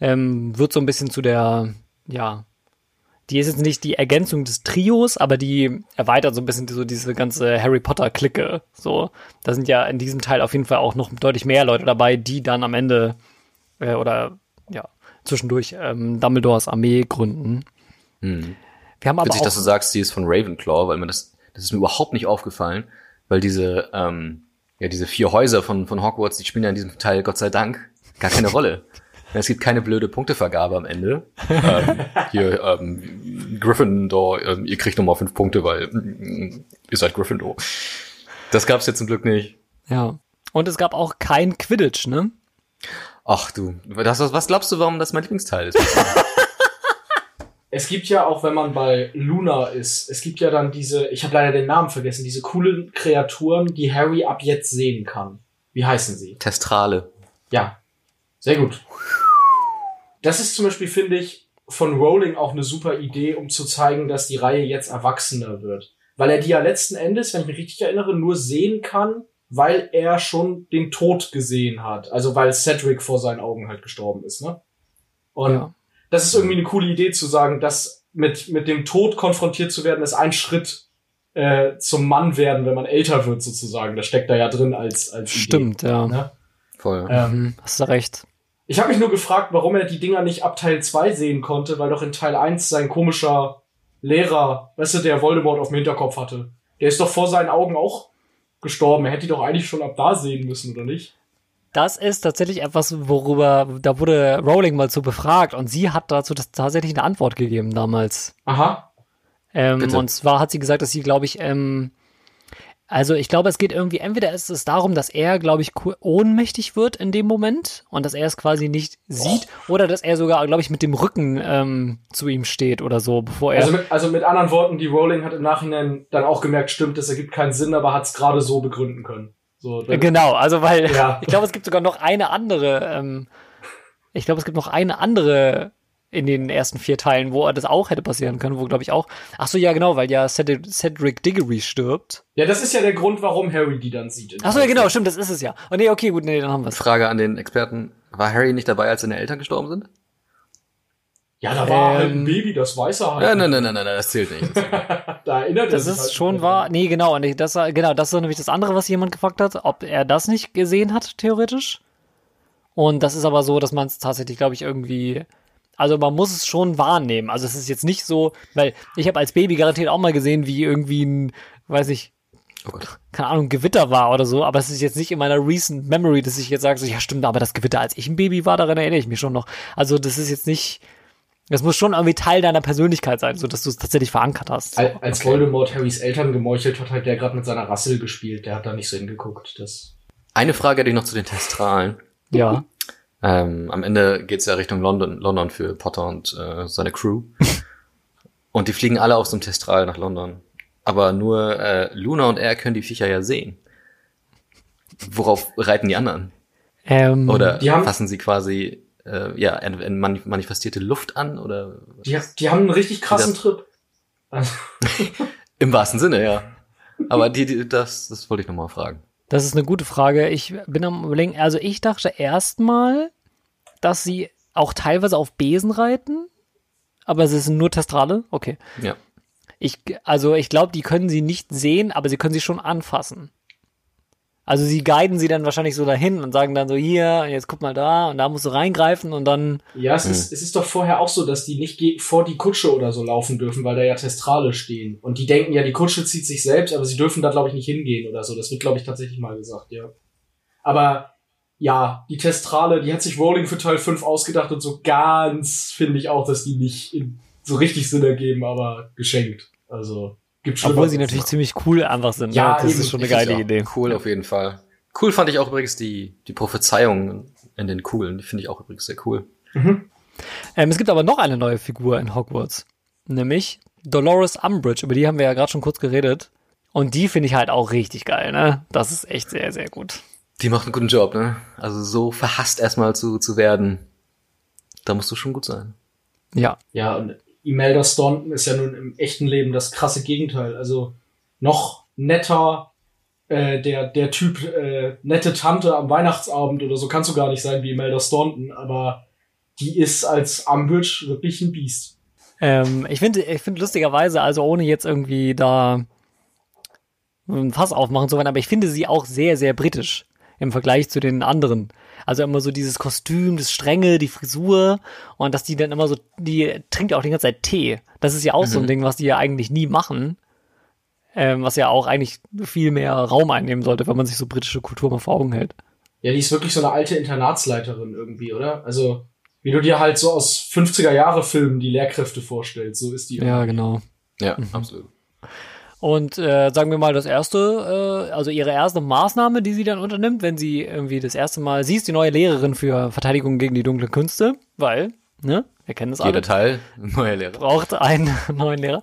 ähm, wird so ein bisschen zu der, ja, die ist jetzt nicht die Ergänzung des Trios, aber die erweitert so ein bisschen so diese ganze Harry Potter-Clique. So, da sind ja in diesem Teil auf jeden Fall auch noch deutlich mehr Leute dabei, die dann am Ende äh, oder ja zwischendurch ähm, Dumbledores Armee gründen. Hm. Wir haben aber Witzig, auch, dass du sagst, die ist von Ravenclaw, weil mir das, das ist mir überhaupt nicht aufgefallen, weil diese, ähm, ja, diese vier Häuser von, von Hogwarts, die spielen ja in diesem Teil, Gott sei Dank, gar keine Rolle. Es gibt keine blöde Punktevergabe am Ende. ähm, hier, ähm, Gryffindor, ähm, ihr kriegt nochmal fünf Punkte, weil mm, ihr seid Gryffindor. Das gab's jetzt zum Glück nicht. ja. Und es gab auch kein Quidditch, ne? Ach du, das, was glaubst du, warum das mein Lieblingsteil ist? es gibt ja auch, wenn man bei Luna ist, es gibt ja dann diese, ich habe leider den Namen vergessen, diese coolen Kreaturen, die Harry ab jetzt sehen kann. Wie heißen sie? Testrale. Ja, sehr gut. Das ist zum Beispiel, finde ich, von Rowling auch eine super Idee, um zu zeigen, dass die Reihe jetzt erwachsener wird. Weil er die ja letzten Endes, wenn ich mich richtig erinnere, nur sehen kann, weil er schon den Tod gesehen hat. Also weil Cedric vor seinen Augen halt gestorben ist, ne? Und Ja. Das ist irgendwie eine coole Idee zu sagen, dass mit, mit dem Tod konfrontiert zu werden, ist ein Schritt äh, zum Mann werden, wenn man älter wird, sozusagen. Das steckt da ja drin als, als Idee. Stimmt, ja. Ne? Voll. Ähm, Mhm, hast du recht. ich habe mich nur gefragt, warum er die Dinger nicht ab Teil 2 sehen konnte, weil doch in Teil 1 sein komischer Lehrer, weißt du, der Voldemort auf dem Hinterkopf hatte. Der ist doch vor seinen Augen auch gestorben. Er hätte die doch eigentlich schon ab da sehen müssen, oder nicht? Das ist tatsächlich etwas, worüber, da wurde Rowling mal zu befragt und sie hat dazu das tatsächlich eine Antwort gegeben damals. Aha. Ähm, und zwar hat sie gesagt, dass sie, glaube ich, ähm, also ich glaube, es geht irgendwie, entweder ist es darum, dass er, glaube ich, ohnmächtig wird in dem Moment und dass er es quasi nicht sieht oder dass er sogar, glaube ich, mit dem Rücken ähm, zu ihm steht oder so, bevor er. Also, mit, also mit anderen Worten, die Rowling hat im Nachhinein dann auch gemerkt, stimmt, das ergibt keinen Sinn, aber hat es gerade so begründen können. So, dann, Genau, also weil Ja. ich glaube, es gibt sogar noch eine andere, ähm, ich glaube, es gibt noch eine andere in den ersten vier Teilen, wo das auch hätte passieren können, wo glaube ich auch, ach so, ja genau, weil ja Cedric, Diggory stirbt. ja, das ist ja der Grund, warum Harry die dann sieht. Ach so, ja genau, stimmt, das ist es ja. Oh nee, okay, gut, nee, dann haben wir es. Frage an den Experten. War Harry nicht dabei, als seine Eltern gestorben sind? Ja, da war halt ein Ähm, Baby, das weiß er halt. Ja, nein, nein, nein, nein, das zählt nicht. Da erinnert Das er sich ist halt schon wahr. Nee, genau, und das war- genau, das ist nämlich das andere, was jemand gefragt hat, ob er das nicht gesehen hat, theoretisch. Und das ist aber so, dass man es tatsächlich, glaube ich, irgendwie. Also man muss es schon wahrnehmen. Also es ist jetzt nicht so, weil ich habe als Baby garantiert auch mal gesehen, wie irgendwie ein, weiß ich, Oh keine Ahnung, Gewitter war oder so, aber es ist jetzt nicht in meiner recent memory, dass ich jetzt sage, so, ja stimmt, aber das Gewitter, als ich ein Baby war, daran erinnere ich mich schon noch. Also das ist jetzt nicht, das muss schon irgendwie Teil deiner Persönlichkeit sein, so dass du es tatsächlich verankert hast. So. Al- Als Voldemort Harrys Eltern gemeuchelt hat, hat der gerade mit seiner Rassel gespielt. Der hat da nicht so hingeguckt. Das Eine Frage hätte ich noch zu den Testralen. Ja. Ähm, am Ende geht's ja Richtung London, London für Potter und äh, seine Crew. und die fliegen alle auf so einem Testral nach London. Aber nur äh, Luna und er können die Viecher ja sehen. Worauf reiten die anderen? Ähm, Oder fassen sie quasi äh, ja manifestierte Luft an? Oder die, die haben einen richtig krassen Trip. Also, im wahrsten Sinne, ja. Aber die, die das, das wollte ich nochmal fragen. Das ist eine gute Frage. Ich bin am überlegen, also ich dachte erstmal, dass sie auch teilweise auf Besen reiten, aber es sind nur Testrale. Okay. Ja. Ich, also ich glaube, die können sie nicht sehen, aber sie können sie schon anfassen. Also sie guiden sie dann wahrscheinlich so dahin und sagen dann so hier, jetzt guck mal da und da musst du reingreifen und dann ja, es, Hm. ist, es ist doch vorher auch so, dass die nicht vor die Kutsche oder so laufen dürfen, weil da ja Testrale stehen. Und die denken ja, die Kutsche zieht sich selbst, aber sie dürfen da, glaube ich, nicht hingehen oder so. Das wird, glaube ich, tatsächlich mal gesagt, ja. Aber ja, die Testrale, die hat sich Rowling für Teil 5 ausgedacht und so ganz finde ich auch, dass die nicht in, so richtig Sinn ergeben, aber geschenkt. Also gibt obwohl Schlimmeres. sie natürlich ziemlich cool einfach sind. Ja, ne? das eben. ist schon eine geile auch Idee. Cool auf jeden Fall. Cool fand ich auch übrigens die, die Prophezeiungen in den Kugeln. Die finde ich auch übrigens sehr cool. Mhm. Ähm, es gibt aber noch eine neue Figur in Hogwarts, nämlich Dolores Umbridge, über die haben wir ja gerade schon kurz geredet. Und die finde ich halt auch richtig geil, ne? Das ist echt sehr, sehr gut. Die macht einen guten Job, ne? Also so verhasst erstmal zu, zu werden. Da musst du schon gut sein. Ja. Ja, und Imelda Staunton ist ja nun im echten Leben das krasse Gegenteil. Also noch netter, äh, der, der Typ äh, nette Tante am Weihnachtsabend oder so kannst du gar nicht sein wie Imelda Staunton, aber die ist als Umbridge wirklich ein Biest. Ähm, ich finde, ich finde lustigerweise, also ohne jetzt irgendwie da ein Fass aufmachen zu wollen, aber ich finde sie auch sehr, sehr britisch im Vergleich zu den anderen. Also immer so dieses Kostüm, das Strenge, die Frisur und dass die dann immer so, die trinkt ja auch die ganze Zeit Tee. Das ist ja auch so ein Ding, was die ja eigentlich nie machen. Ähm, was ja auch eigentlich viel mehr Raum einnehmen sollte, wenn man sich so britische Kultur mal vor Augen hält. Ja, die ist wirklich so eine alte Internatsleiterin irgendwie, oder? Also, wie du dir halt so aus 50er Jahre Filmen die Lehrkräfte vorstellst, so ist die. Ja, irgendwie. genau. Ja, absolut. Und äh, sagen wir mal das erste, äh, also ihre erste Maßnahme, die sie dann unternimmt, wenn sie irgendwie das erste Mal, sie ist die neue Lehrerin für Verteidigung gegen die dunklen Künste, weil, ne, Wir kennen das Jeder alle. Teil, ein neuer Lehrer. Braucht einen neuen Lehrer.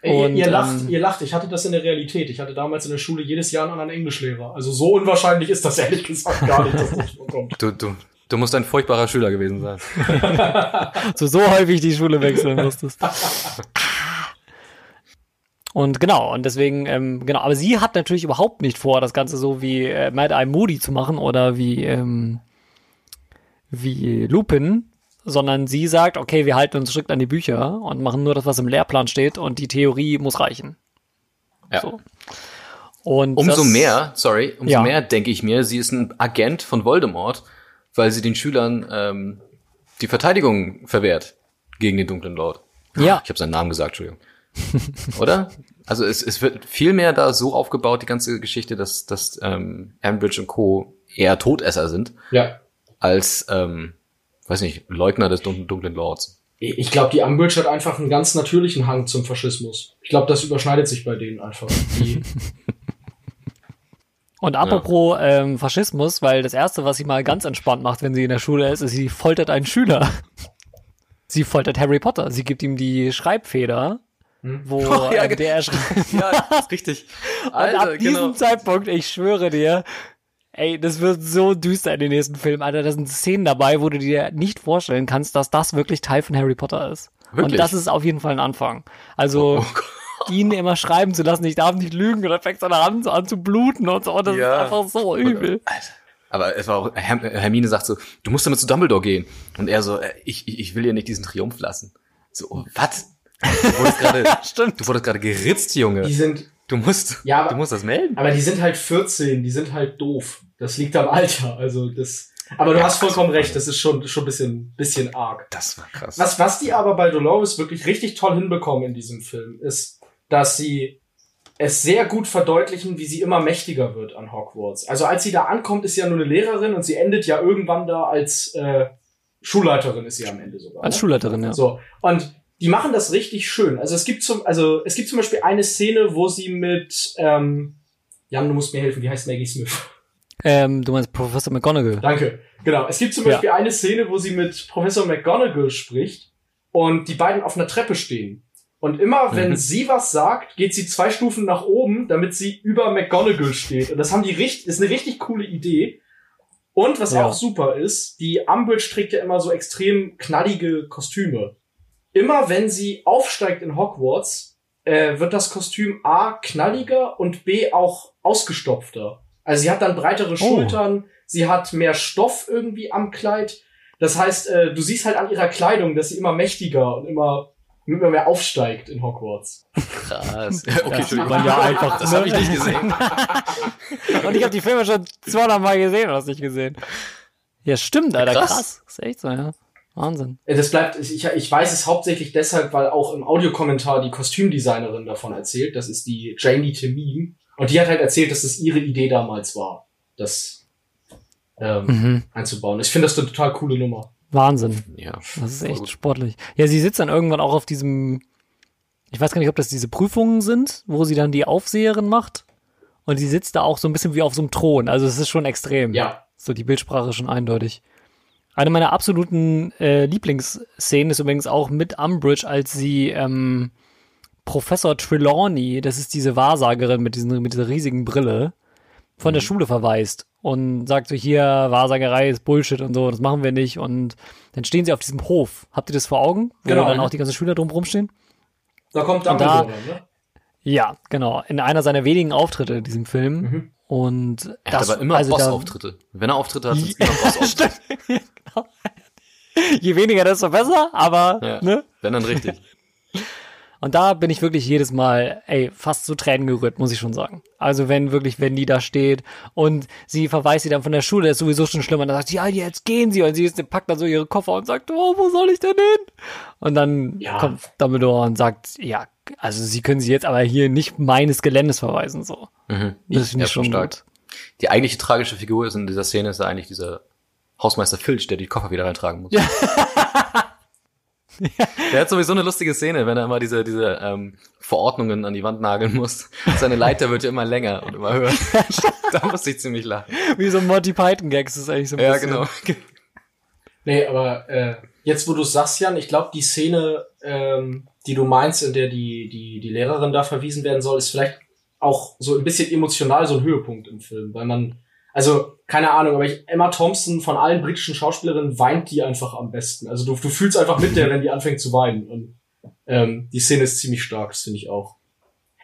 Ey, ihr, Und, ihr, lacht, ähm, ihr lacht, ich hatte das in der Realität. Ich hatte damals in der Schule jedes Jahr einen anderen Englischlehrer. Also so unwahrscheinlich ist das ehrlich gesagt gar nicht, dass das vorkommt. Du, du, du musst ein furchtbarer Schüler gewesen sein. So, so häufig die Schule wechseln musstest. Und genau, und deswegen, ähm, genau, aber sie hat natürlich überhaupt nicht vor, das Ganze so wie äh, Mad Eye Moody zu machen oder wie, ähm, wie Lupin, sondern sie sagt, okay, wir halten uns strikt an die Bücher und machen nur das, was im Lehrplan steht und die Theorie muss reichen. Ja. So. Und Umso das- mehr, sorry, umso Ja. mehr denke ich mir, sie ist ein Agent von Voldemort, weil sie den Schülern ähm, die Verteidigung verwehrt gegen den dunklen Lord. Ja, Ich habe seinen Namen gesagt, Entschuldigung. Oder? Also es, es wird viel mehr da so aufgebaut, die ganze Geschichte, dass, dass ähm, Ambridge und Co. eher Todesser sind, Ja. als, ähm, weiß nicht, Leugner des dun- dunklen Lords. Ich glaube, die Umbridge hat einfach einen ganz natürlichen Hang zum Faschismus. Ich glaube, das überschneidet sich bei denen einfach. Und apropos ähm, Faschismus, weil das erste, was sie mal ganz entspannt macht, wenn sie in der Schule ist, ist, sie foltert einen Schüler. Sie foltert Harry Potter. Sie gibt ihm die Schreibfeder, Hm? wo Oh, ja, äh, der er schreibt. Ja, ist richtig. Und ab Alter, diesem genau. Zeitpunkt, ich schwöre dir, ey, das wird so düster in den nächsten Filmen, Alter. Da sind Szenen dabei, wo du dir nicht vorstellen kannst, dass das wirklich Teil von Harry Potter ist. Wirklich? Und das ist auf jeden Fall ein Anfang. Also Oh Gott. ihn immer schreiben zu lassen, ich darf nicht lügen, oder fängt an, so an zu bluten und so. Und das Ja. ist einfach so übel. Aber es war auch, Herm Hermine sagt so, du musst damit zu Dumbledore gehen. Und er so, äh, ich, ich, will dir nicht diesen Triumph lassen. So, oh, was? Du wurdest gerade, Stimmt. du wurdest gerade geritzt, Junge. die sind, Du musst, Ja, aber- du musst das melden. aber die sind halt 14, die sind halt doof. Das liegt am Alter. Also das. Aber du hast vollkommen recht, das ist schon, schon ein bisschen, bisschen arg. Das war krass. Was, was die aber bei Dolores wirklich richtig toll hinbekommen in diesem Film, ist, dass sie es sehr gut verdeutlichen, wie sie immer mächtiger wird an Hogwarts. Also als sie da ankommt, ist sie ja nur eine Lehrerin und sie endet ja irgendwann da als äh, Schulleiterin ist sie am Ende sogar. Als ne? Schulleiterin, ja. So. Und die machen das richtig schön. Also es gibt zum, also es gibt zum Beispiel eine Szene, wo sie mit, ähm, Jan, du musst mir helfen, wie heißt Maggie Smith? Ähm, du meinst Professor McGonagall. Danke. Genau. Es gibt zum Ja. Beispiel eine Szene, wo sie mit Professor McGonagall spricht und die beiden auf einer Treppe stehen. Und immer, wenn Mhm. sie was sagt, geht sie zwei Stufen nach oben, damit sie über McGonagall steht. Und das haben die richtig, ist eine richtig coole Idee. Und was Ja. auch super ist, die Umbridge trägt ja immer so extrem knallige Kostüme. Immer wenn sie aufsteigt in Hogwarts, äh, wird das Kostüm A knalliger und B auch ausgestopfter. Also sie hat dann breitere Schultern, sie hat mehr Stoff irgendwie am Kleid. Das heißt, äh, du siehst halt an ihrer Kleidung, dass sie immer mächtiger und immer, immer mehr aufsteigt in Hogwarts. krass. Ja, okay, Das Entschuldigung. man ja einfach. Das habe ich nicht gesehen. Und ich habe die Filme schon 200 Mal gesehen, oder hast du nicht gesehen? Ja, stimmt, Alter, Krass. krass. Ist echt so, ja. Wahnsinn. Das bleibt, ich, ich weiß es hauptsächlich deshalb, weil auch im Audiokommentar die Kostümdesignerin davon erzählt. Das ist die Janie Temim. Und die hat halt erzählt, dass es ihre Idee damals war, das ähm, Mhm. einzubauen. Ich finde das eine total coole Nummer. Wahnsinn. Ja, Das ist echt gut. sportlich. Ja, sie sitzt dann irgendwann auch auf diesem, ich weiß gar nicht, ob das diese Prüfungen sind, wo sie dann die Aufseherin macht. Und sie sitzt da auch so ein bisschen wie auf so einem Thron. Also es ist schon extrem. Ja. So die Bildsprache ist schon eindeutig. Eine meiner absoluten äh, Lieblingsszenen ist übrigens auch mit Umbridge, als sie ähm, Professor Trelawney, das ist diese Wahrsagerin mit, diesen, mit dieser riesigen Brille, von der Schule verweist und sagt so, hier, Wahrsagerei ist Bullshit und so, das machen wir nicht. Und dann stehen sie auf diesem Hof. Habt ihr das vor Augen? Wo Genau. dann auch die ganzen Schüler drumherum stehen? Da kommt da- Dumbledore, dann, ne? Ja, genau. In einer seiner wenigen Auftritte in diesem Film. Mhm. Und Er hat aber immer also da- Bossauftritte. Wenn er Auftritte hat, sind es immer Bossauftritte. Je weniger, desto besser, aber, Ja. ne? Wenn dann richtig. Und da bin ich wirklich jedes Mal, ey, fast zu Tränen gerührt, muss ich schon sagen. Also wenn wirklich, wenn die da steht und sie verweist sie dann von der Schule, ist sowieso schon schlimm, und dann sagt sie, ja, jetzt gehen sie, und sie ist, packt dann so ihre Koffer und sagt, oh, wo soll ich denn hin? Und dann Ja. kommt Dumbledore und sagt, ja, also sie können sie jetzt aber hier nicht meines Geländes verweisen, so. Mhm. Das finde ich schon stark. gut. Die eigentliche tragische Figur ist in dieser Szene ist eigentlich dieser Hausmeister Filch, der die Koffer wieder reintragen muss. Der hat sowieso eine lustige Szene, wenn er immer diese, diese ähm, Verordnungen an die Wand nageln muss. Seine Leiter wird ja immer länger und immer höher. da muss ich ziemlich lachen. Wie so ein Monty Python Gags ist eigentlich so ein Ja, bisschen. genau. Nee, aber äh, jetzt wo du sagst, Jan, ich glaube, die Szene, ähm, die du meinst, in der die, die, die Lehrerin da verwiesen werden soll, ist vielleicht auch so ein bisschen emotional so ein Höhepunkt im Film, weil man, also, keine Ahnung, aber ich, Emma Thompson von allen britischen Schauspielerinnen weint die einfach am besten. Also du, du fühlst einfach mit der, wenn die anfängt zu weinen. Und ähm, die Szene ist ziemlich stark, das finde ich auch.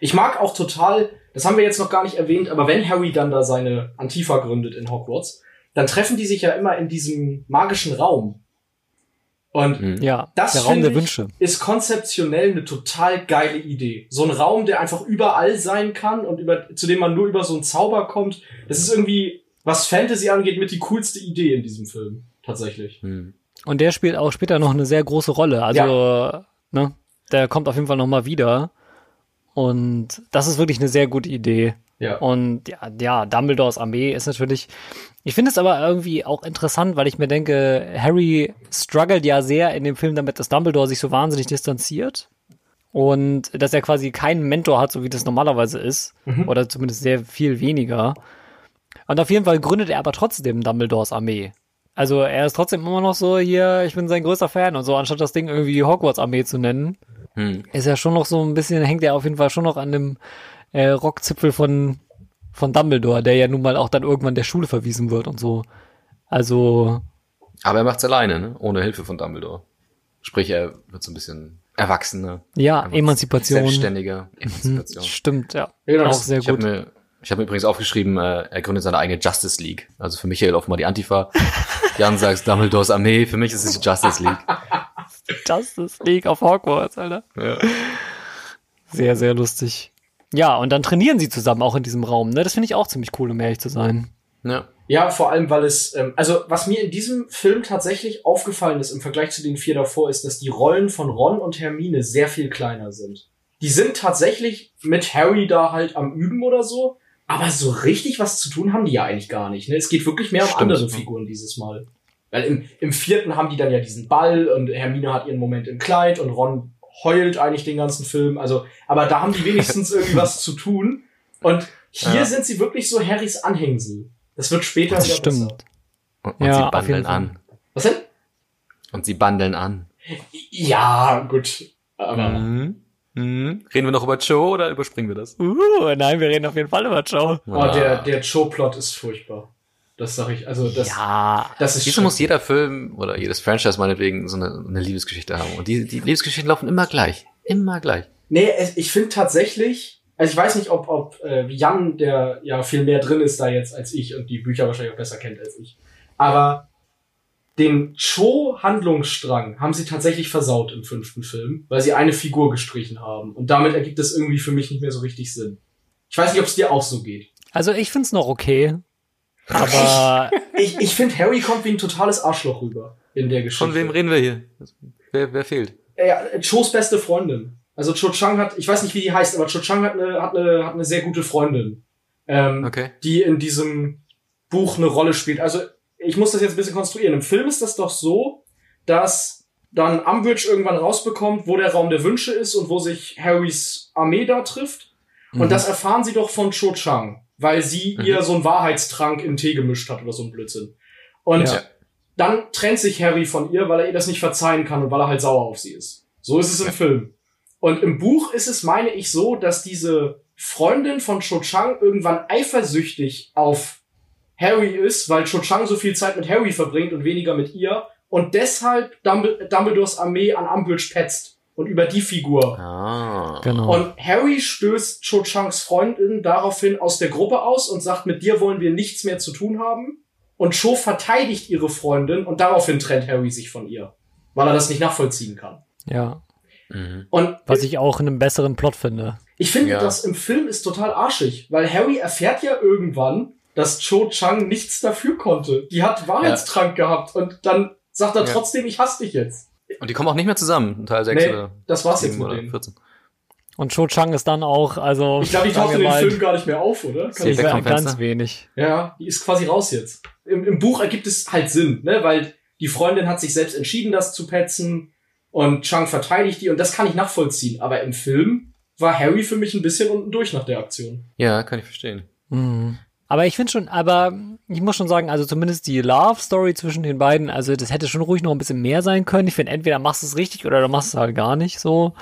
Ich mag auch total, das haben wir jetzt noch gar nicht erwähnt, aber wenn Harry dann da seine Antifa gründet in Hogwarts, dann treffen die sich ja immer in diesem magischen Raum. Und Mhm. Ja, das der Raum der ich, Wünsche. ist konzeptionell eine total geile Idee. So ein Raum, der einfach überall sein kann und über, zu dem man nur über so einen Zauber kommt. Das ist irgendwie, was Fantasy angeht, mit die coolste Idee in diesem Film. Tatsächlich. Hm. Und der spielt auch später noch eine sehr große Rolle. Also, ne, der kommt auf jeden Fall noch mal wieder. Und das ist wirklich eine sehr gute Idee. Ja. Und ja, ja, Dumbledores Armee ist natürlich. Ich finde es aber irgendwie auch interessant, weil ich mir denke, Harry struggelt ja sehr in dem Film damit, dass Dumbledore sich so wahnsinnig distanziert. Und dass er quasi keinen Mentor hat, so wie das normalerweise ist. Mhm. Oder zumindest sehr viel weniger. Und auf jeden Fall gründet er aber trotzdem Dumbledores Armee. Also er ist trotzdem immer noch so hier, ich bin sein größter Fan und so, anstatt das Ding irgendwie Hogwarts Armee zu nennen, Hm. ist er schon noch so ein bisschen, hängt er auf jeden Fall schon noch an dem äh, Rockzipfel von, von Dumbledore, der ja nun mal auch dann irgendwann der Schule verwiesen wird und so. Also, Aber er macht's alleine, ne? Ohne Hilfe von Dumbledore. Sprich, er wird so ein bisschen erwachsener. ja, Emanzipation. Selbstständiger. Hm, Emanzipation. stimmt, ja. Ja, genau, auch sehr Ich habe gut. mir, ich hab mir übrigens aufgeschrieben, äh, er gründet seine eigene Justice League. Also für Michael offenbar die Antifa. Jan sagt Dumbledores Armee, für mich ist es die Justice League. Justice League auf Hogwarts, Alter. Ja. Sehr, sehr lustig. Ja, und dann trainieren sie zusammen auch in diesem Raum, ne? Das finde ich auch ziemlich cool, um ehrlich zu sein. ja. Ja, vor allem, weil es, ähm, also was mir in diesem Film tatsächlich aufgefallen ist im Vergleich zu den vier davor, ist, dass die Rollen von Ron und Hermine sehr viel kleiner sind. Die sind tatsächlich mit Harry da halt am Üben oder so, aber so richtig was zu tun haben die ja eigentlich gar nicht. Ne? Es geht wirklich mehr um Stimmt. andere Figuren dieses Mal. Weil im, im vierten haben die dann ja diesen Ball und Hermine hat ihren Moment im Kleid und Ron heult eigentlich den ganzen Film. Also, aber da haben die wenigstens irgendwie was zu tun. Und hier Ja. sind sie wirklich so Harrys Anhängsel. Das wird später Das wieder stimmt. besser. Und, und Ja, sie bandeln an. Was denn? Und sie bandeln an. Ja, gut. Aber Mhm. Mhm. Reden wir noch über Joe oder überspringen wir das? Uh, nein, wir reden auf jeden Fall über Joe. oh, der, der Joe-Plot ist furchtbar. Das sag ich. Also das, Ja, das ist Wieso muss jeder Film oder jedes Franchise meinetwegen so eine, eine Liebesgeschichte haben? Und die, die Liebesgeschichten laufen immer gleich. Immer gleich. Nee, ich finde tatsächlich, also ich weiß nicht, ob, ob äh, Jan, der ja viel mehr drin ist da jetzt als ich und die Bücher wahrscheinlich auch besser kennt als ich. Aber den Cho-Handlungsstrang haben sie tatsächlich versaut im fünften Film, weil sie eine Figur gestrichen haben. Und damit ergibt es irgendwie für mich nicht mehr so richtig Sinn. Ich weiß nicht, ob es dir auch so geht. also ich find's noch okay. Aber Ich, ich finde, Harry kommt wie ein totales Arschloch rüber in der Geschichte. Von wem reden wir hier? Wer, wer fehlt? Ja, Chos beste Freundin. Also Cho Chang hat, ich weiß nicht, wie die heißt, aber Cho Chang hat eine, hat eine, hat eine sehr gute Freundin, ähm, Okay. die in diesem Buch eine Rolle spielt. Also ich muss das jetzt ein bisschen konstruieren. Im Film ist das doch so, dass dann Umbridge irgendwann rausbekommt, wo der Raum der Wünsche ist und wo sich Harrys Armee da trifft. Und Mhm. das erfahren sie doch von Cho Chang, weil sie Mhm. ihr so einen Wahrheitstrank in Tee gemischt hat oder so ein Blödsinn. Und Ja. dann trennt sich Harry von ihr, weil er ihr das nicht verzeihen kann und weil er halt sauer auf sie ist. So ist es im Ja. Film. Und im Buch ist es, meine ich, so, dass diese Freundin von Cho Chang irgendwann eifersüchtig auf Harry ist, weil Cho Chang so viel Zeit mit Harry verbringt und weniger mit ihr und deshalb Dumbl- Dumbledores Armee an Umbridge petzt und über die Figur. Ah. genau. Und Harry stößt Cho Changs Freundin daraufhin aus der Gruppe aus und sagt, mit dir wollen wir nichts mehr zu tun haben. Und Cho verteidigt ihre Freundin und daraufhin trennt Harry sich von ihr, weil er das nicht nachvollziehen kann. ja, Mhm. Und was ich auch einen besseren Plot finde. ich finde, Ja. das im Film ist total arschig, weil Harry erfährt ja irgendwann, dass Cho Chang nichts dafür konnte. Die hat Wahrheitstrank gehabt und dann sagt er Ja. trotzdem, ich hasse dich jetzt. Und die kommen auch nicht mehr zusammen, Teil 6 Nee, oder das war's jetzt 7 mit denen. 14. Und Cho Chang ist dann auch, also. Ich glaube, die sagen taucht in den mal, Film gar nicht mehr auf, oder? Kann ich vom ganz wenig. Ja, die ist quasi raus jetzt. Im, Im Buch ergibt es halt Sinn, ne? Weil die Freundin hat sich selbst entschieden, das zu petzen und Chang verteidigt die und das kann ich nachvollziehen. Aber im Film war Harry für mich ein bisschen unten durch nach der Aktion. Ja, kann ich verstehen. Mhm. Aber ich finde schon, aber ich muss schon sagen, also zumindest die Love Story zwischen den beiden, also das hätte schon ruhig noch ein bisschen mehr sein können. Ich finde, entweder machst du es richtig oder du machst es halt gar nicht so.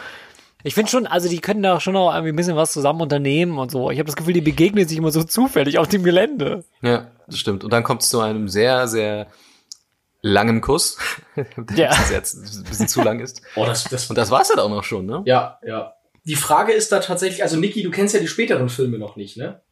Ich finde schon, also die können da schon noch irgendwie ein bisschen was zusammen unternehmen und so. Ich habe das Gefühl, die begegnen sich immer so zufällig auf dem Gelände. Ja, das stimmt. Und dann kommt es zu einem sehr, sehr langen Kuss, der Ja. jetzt ein bisschen zu lang ist. Oh, das, das, Und das war's halt auch noch schon, ne? ja, ja. Die Frage ist da tatsächlich, also Niki, du kennst ja die späteren Filme noch nicht, ne?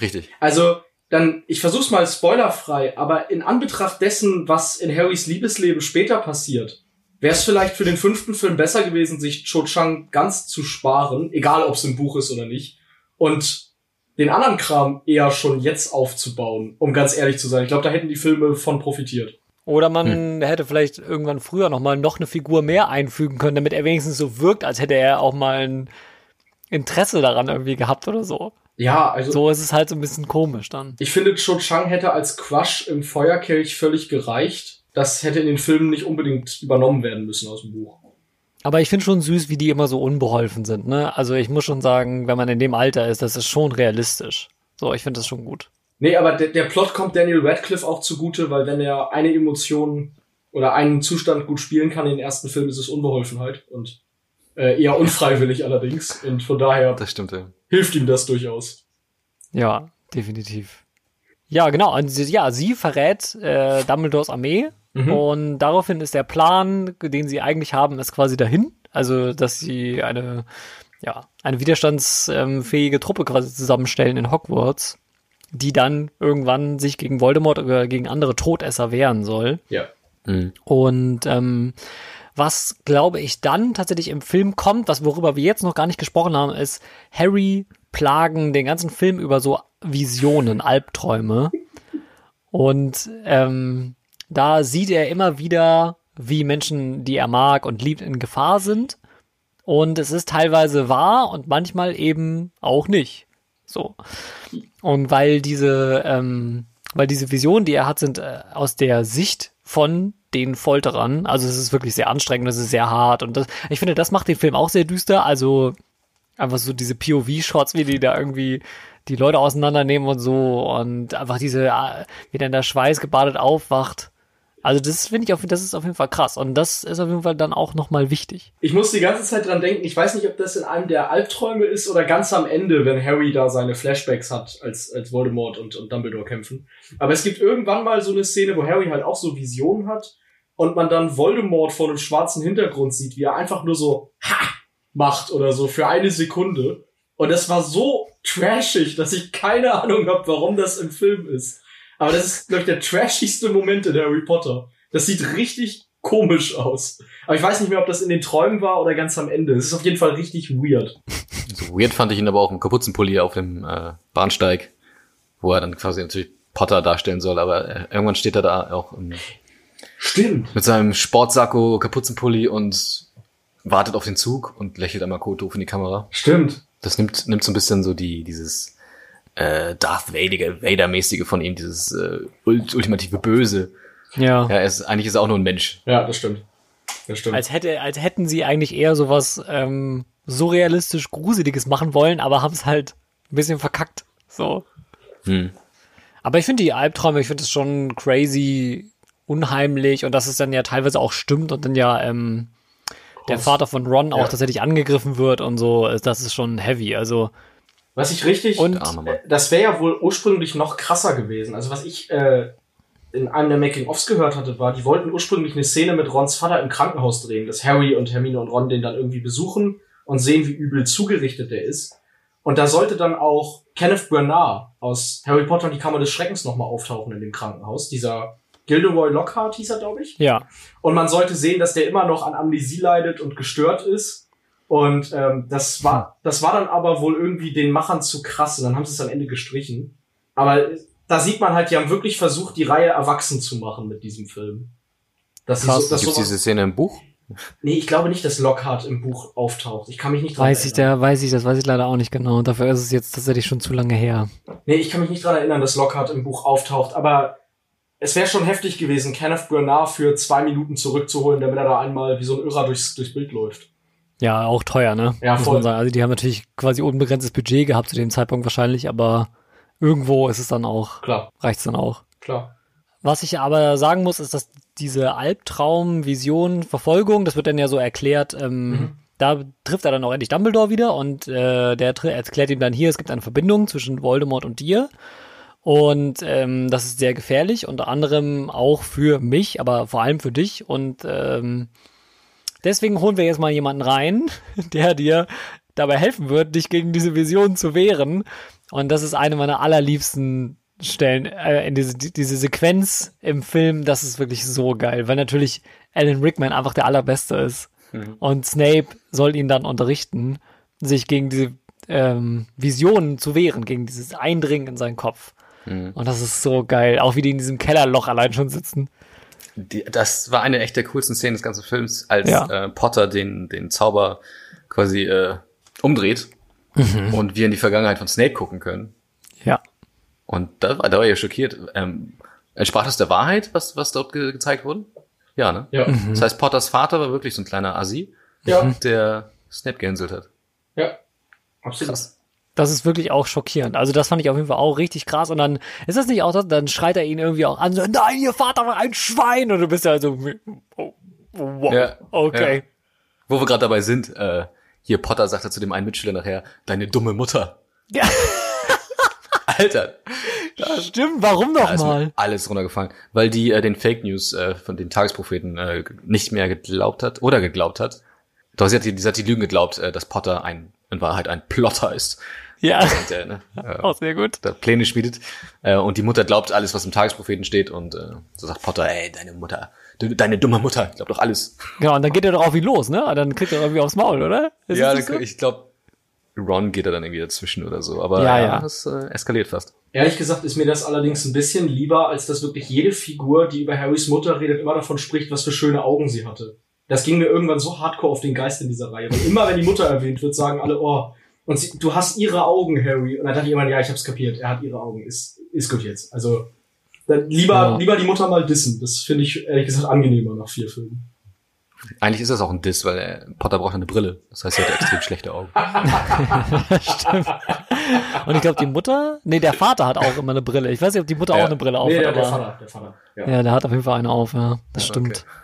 Richtig. Also, dann, ich versuch's mal spoilerfrei, aber in Anbetracht dessen, was in Harrys Liebesleben später passiert, wäre es vielleicht für den fünften Film besser gewesen, sich Cho Chang ganz zu sparen, egal ob es im Buch ist oder nicht, und den anderen Kram eher schon jetzt aufzubauen, um ganz ehrlich zu sein. Ich glaube, da hätten die Filme von profitiert. Oder man hätte vielleicht irgendwann früher noch mal noch eine Figur mehr einfügen können, damit er wenigstens so wirkt, als hätte er auch mal ein Interesse daran irgendwie gehabt oder so. Ja, also So ist es halt so ein bisschen komisch dann. ich finde, Cho Chang hätte als Crush im Feuerkelch völlig gereicht. Das hätte in den Filmen nicht unbedingt übernommen werden müssen aus dem Buch. Aber ich finde schon süß, wie die immer so unbeholfen sind, ne? Also ich muss schon sagen, wenn man in dem Alter ist, das ist schon realistisch. So, ich finde das schon gut. Nee, aber der, der Plot kommt Daniel Radcliffe auch zugute, weil wenn er eine Emotion oder einen Zustand gut spielen kann in den ersten Film, ist es Unbeholfenheit und äh, eher unfreiwillig allerdings. Und von daher Das stimmt, ja. hilft ihm das durchaus. Ja, definitiv. Ja, genau. Und sie, ja, sie verrät äh, Dumbledores Armee Mhm. und daraufhin ist der Plan, den sie eigentlich haben, ist quasi dahin. Also, dass sie eine, ja, eine widerstandsfähige Truppe quasi zusammenstellen in Hogwarts, die dann irgendwann sich gegen Voldemort oder gegen andere Todesser wehren soll. Ja. Mhm. Und ähm, was, glaube ich, dann tatsächlich im Film kommt, was worüber wir jetzt noch gar nicht gesprochen haben, ist Harry plagen den ganzen Film über so Visionen, Albträume. Und ähm, da sieht er immer wieder, wie Menschen, die er mag und liebt, in Gefahr sind. Und es ist teilweise wahr und manchmal eben auch nicht. So. Und weil diese, ähm, weil diese Visionen, die er hat, sind äh, aus der Sicht von den Folterern. Also es ist wirklich sehr anstrengend, es ist sehr hart. Und das, ich finde, das macht den Film auch sehr düster. Also einfach so diese POV-Shots, wie die da irgendwie die Leute auseinandernehmen und so. Und einfach diese, äh, wie dann der Schweiß gebadet aufwacht. Also das finde ich auf, das ist auf jeden Fall krass. Und das ist auf jeden Fall dann auch nochmal wichtig. Ich muss die ganze Zeit dran denken, ich weiß nicht, ob das in einem der Albträume ist oder ganz am Ende, wenn Harry da seine Flashbacks hat, als, als Voldemort und, und Dumbledore kämpfen. Aber es gibt irgendwann mal so eine Szene, wo Harry halt auch so Visionen hat und man dann Voldemort vor einem schwarzen Hintergrund sieht, wie er einfach nur so ha macht oder so für eine Sekunde. Und das war so trashig, dass ich keine Ahnung habe, warum das im Film ist. Aber das ist, glaube ich, der trashigste Moment in Harry Potter. Das sieht richtig komisch aus. Aber ich weiß nicht mehr, ob das in den Träumen war oder ganz am Ende. Es ist auf jeden Fall richtig weird. So weird fand ich ihn aber auch im Kapuzenpulli auf dem äh, Bahnsteig, wo er dann quasi natürlich Potter darstellen soll, aber äh, irgendwann steht er da auch ähm, Stimmt. mit seinem Sportsacko, Kapuzenpulli und wartet auf den Zug und lächelt einmal doof in die Kamera. Stimmt. Das nimmt, nimmt so ein bisschen so die, dieses äh, Darth Vader, Vader-mäßige von ihm, dieses äh, ult ultimative Böse. Ja. Ja, er ist, eigentlich ist er auch nur ein Mensch. Ja, das stimmt. Das stimmt. Als hätte, als hätten sie eigentlich eher sowas ähm, surrealistisch Gruseliges machen wollen, aber haben es halt ein bisschen verkackt. So. Hm. Aber ich finde die Albträume, ich finde es schon crazy, unheimlich und dass es dann ja teilweise auch stimmt und dann ja ähm, der. Vater von Ron auch Ja. tatsächlich angegriffen wird und so, äh, das ist schon heavy. Also Was ich richtig, Und- das wäre ja wohl ursprünglich noch krasser gewesen. Also was ich äh, in einem der Making-ofs gehört hatte, war, die wollten ursprünglich eine Szene mit Rons Vater im Krankenhaus drehen, dass Harry und Hermine und Ron den dann irgendwie besuchen und sehen, wie übel zugerichtet der ist. Und da sollte dann auch Kenneth Branagh aus Harry Potter und die Kammer des Schreckens nochmal auftauchen in dem Krankenhaus. Dieser Gilderoy Lockhart hieß er, glaube ich. ja, Und man sollte sehen, dass der immer noch an Amnesie leidet und gestört ist. Und ähm, das war, das war dann aber wohl irgendwie den Machern zu krass. Und dann haben sie es am Ende gestrichen. Aber da sieht man halt, die haben wirklich versucht, die Reihe erwachsen zu machen mit diesem Film. Das Krass. ist so, so, diese Szene im Buch? nee, ich glaube nicht, dass Lockhart im Buch auftaucht. Ich kann mich nicht dran weiß ich, erinnern. der, weiß ich, das weiß ich leider auch nicht genau. Und dafür ist es jetzt tatsächlich schon zu lange her. Nee, ich kann mich nicht dran erinnern, dass Lockhart im Buch auftaucht. Aber es wäre schon heftig gewesen, Kenneth Branagh für zwei Minuten zurückzuholen, damit er da einmal wie so ein Irrer durchs, durchs Bild läuft. Ja, auch teuer, ne? Ja, Muss voll. man sagen. Also die haben natürlich quasi unbegrenztes Budget gehabt zu dem Zeitpunkt wahrscheinlich, aber irgendwo ist es dann auch, Klar, reicht's dann auch. klar. Was ich aber sagen muss, ist, dass diese Albtraum, Vision, Verfolgung, das wird dann ja so erklärt, ähm, Mhm. da trifft er dann auch endlich Dumbledore wieder und äh, der erklärt ihm dann hier, es gibt eine Verbindung zwischen Voldemort und dir. Und ähm, das ist sehr gefährlich, unter anderem auch für mich, aber vor allem für dich. Und ähm, deswegen holen wir jetzt mal jemanden rein, der dir dabei helfen wird, dich gegen diese Vision zu wehren. Und das ist eine meiner allerliebsten Stellen äh, in diese, die- diese Sequenz im Film. Das ist wirklich so geil, weil natürlich Alan Rickman einfach der allerbeste ist. Und Snape soll ihn dann unterrichten, sich gegen diese ähm, Visionen zu wehren, gegen dieses Eindringen in seinen Kopf. Und das ist so geil. Auch wie die in diesem Kellerloch allein schon sitzen. Die, das war eine echt der coolsten Szenen des ganzen Films, als Ja. äh, Potter den, den Zauber quasi äh, umdreht Mhm. und wir in die Vergangenheit von Snape gucken können. Ja. Und da war, da war ich ja schockiert. Ähm, entsprach das der Wahrheit, was, was dort ge gezeigt wurde? Ja, ne? Ja, Mhm. Das heißt, Potters Vater war wirklich so ein kleiner Assi, ja, der Snape gehänselt hat. ja. Absolut. Krass. Das ist wirklich auch schockierend. Also das fand ich auf jeden Fall auch richtig krass. Und dann ist das nicht auch das, dann schreit er ihn irgendwie auch an, so, nein, ihr Vater war ein Schwein. Und du bist ja so, oh, wow, Ja, okay. ja. Wo wir gerade dabei sind, äh, hier Potter sagt er zu dem einen Mitschüler nachher, deine dumme Mutter. Ja, Alter, stimmt. Warum da mir nochmal? alles runtergefallen, weil die äh, den Fake News äh, von den Tagespropheten äh, nicht mehr geglaubt hat oder geglaubt hat. Doch sie hat die, sie hat die Lügen geglaubt, äh, dass Potter ein in Wahrheit ein Plotter ist, Ja, der, ne, äh, auch sehr gut. der Pläne schmiedet. Äh, und die Mutter glaubt alles, was im Tagespropheten steht und äh, so sagt Potter, ey, deine Mutter, du, deine dumme Mutter, glaubt doch alles. Genau, und dann geht er doch auf ihn los, ne? Und dann kriegt er irgendwie aufs Maul, oder? Ist ja, so? ich glaube, Ron geht da dann irgendwie dazwischen oder so, aber Ja, ja, ja. das äh, eskaliert fast. Ehrlich gesagt ist mir das allerdings ein bisschen lieber, als dass wirklich jede Figur, die über Harrys Mutter redet, immer davon spricht, was für schöne Augen sie hatte. Das ging mir irgendwann so hardcore auf den Geist in dieser Reihe. Weil immer, wenn die Mutter erwähnt wird, sagen alle, oh, und sie, du hast ihre Augen, Harry. Und dann dachte ich immer, ja, ich hab's kapiert. Er hat ihre Augen. Ist, ist gut jetzt. Also, dann lieber, Ja. lieber die Mutter mal dissen. Das finde ich, ehrlich gesagt, angenehmer nach vier Filmen. Eigentlich ist das auch ein Diss, weil äh, Potter braucht eine Brille. Das heißt, er hat extrem schlechte Augen. Und ich glaube, die Mutter, nee, der Vater hat auch immer eine Brille. Ich weiß nicht, ob die Mutter Ja. auch eine Brille auf nee, hat, der, der aber Vater, der Vater. Ja. ja, der hat auf jeden Fall eine auf, ja. Das Ja, stimmt.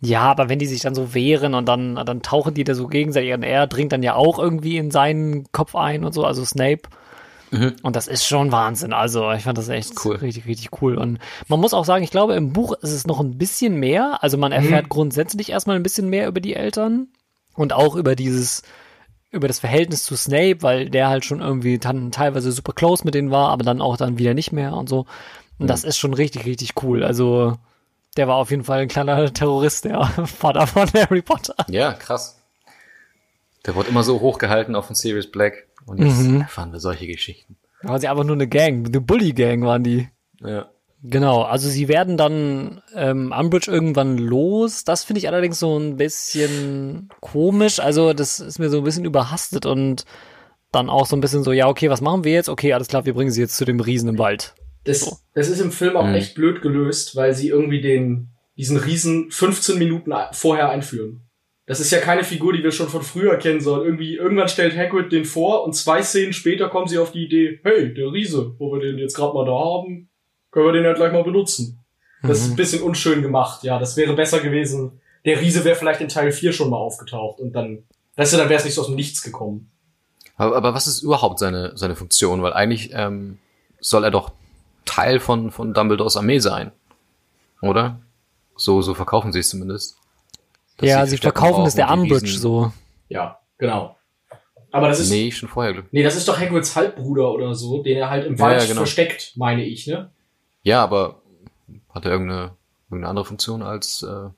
Ja, aber wenn die sich dann so wehren und dann, dann tauchen die da so gegenseitig und er dringt dann ja auch irgendwie in seinen Kopf ein und so, also Snape. Mhm. Und das ist schon Wahnsinn. Also ich fand das echt Cool. richtig, richtig cool. Und man muss auch sagen, ich glaube, im Buch ist es noch ein bisschen mehr. Also man erfährt grundsätzlich erstmal ein bisschen mehr über die Eltern und auch über dieses, über das Verhältnis zu Snape, weil der halt schon irgendwie dann teilweise super close mit denen war, aber dann auch dann wieder nicht mehr und so. Und das ist schon richtig, richtig cool. Also der war auf jeden Fall ein kleiner Terrorist, der Vater von Harry Potter. Ja, krass. Der wurde immer so hochgehalten auf den Sirius Black. Und jetzt Mhm. erfahren wir solche Geschichten. Da waren sie einfach nur eine Gang, eine Bully-Gang waren die. Ja. Genau, also sie werden dann ähm, Umbridge irgendwann los. Das finde ich allerdings so ein bisschen komisch. Also das ist mir so ein bisschen überhastet und dann auch so ein bisschen so, ja, okay, was machen wir jetzt? Okay, alles klar, wir bringen sie jetzt zu dem Riesen im Wald. Das, das ist im Film auch Mhm. echt blöd gelöst, weil sie irgendwie den, diesen Riesen 15 Minuten vorher einführen. Das ist ja keine Figur, die wir schon von früher kennen, sondern irgendwie, irgendwann stellt Hagrid den vor und zwei Szenen später kommen sie auf die Idee, hey, der Riese, wo wir den jetzt gerade mal da haben, können wir den ja gleich mal benutzen. Das ist ein bisschen unschön gemacht, ja, das wäre besser gewesen. Der Riese wäre vielleicht in Teil 4 schon mal aufgetaucht und dann, weißt du, dann wäre es nicht so aus dem Nichts gekommen. Aber, aber was ist überhaupt seine, seine Funktion? Weil eigentlich ähm, soll er doch Teil von, von Dumbledores Armee sein. Oder? So, so verkaufen sie es zumindest. Ja, sie Verstärkung verkaufen es der Umbridge so. Ja, genau. Aber das ist, nee, Nee, schon vorher, Glück. das ist doch Hagrids Halbbruder oder so, den er halt im Ja, Wald ja, genau. versteckt, meine ich, ne? Ja, aber hat er irgendeine, irgendeine andere Funktion als äh,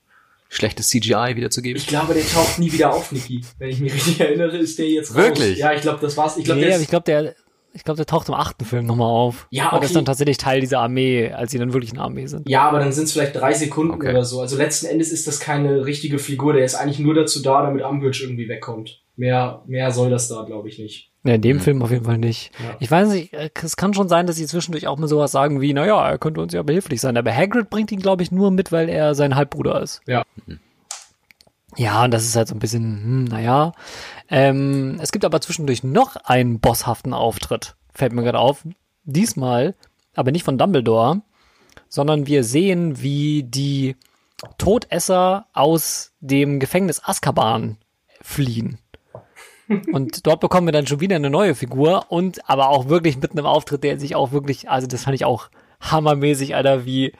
schlechtes CGI wiederzugeben? Ich glaube, der taucht nie wieder auf, Niki. Wenn ich mich richtig erinnere, ist der jetzt raus. Wirklich? Ja, ich glaube, das war's. Ich glaube, nee, der aber ist, ich glaube, der, ich glaube, der taucht im achten Film nochmal auf. Ja, Und ist okay. dann tatsächlich Teil dieser Armee, als sie dann wirklich eine Armee sind. ja, aber dann sind es vielleicht drei Sekunden Okay. oder so. Also letzten Endes ist das keine richtige Figur. Der ist eigentlich nur dazu da, damit Umbridge irgendwie wegkommt. Mehr, mehr soll das da, glaube ich, nicht. Ja, in dem Mhm. Film auf jeden Fall nicht. Ja. Ich weiß nicht, äh, es kann schon sein, dass sie zwischendurch auch mal sowas sagen wie, naja, er könnte uns ja behilflich sein. Aber Hagrid bringt ihn, glaube ich, nur mit, weil er sein Halbbruder ist. Ja. Ja, und das ist halt so ein bisschen, hm, naja. Ähm, es gibt aber zwischendurch noch einen bosshaften Auftritt, fällt mir gerade auf, diesmal aber nicht von Dumbledore, sondern wir sehen, wie die Todesser aus dem Gefängnis Azkaban fliehen. Und dort bekommen wir dann schon wieder eine neue Figur und aber auch wirklich mit einem Auftritt, der sich auch wirklich, also das fand ich auch hammermäßig, Alter, wie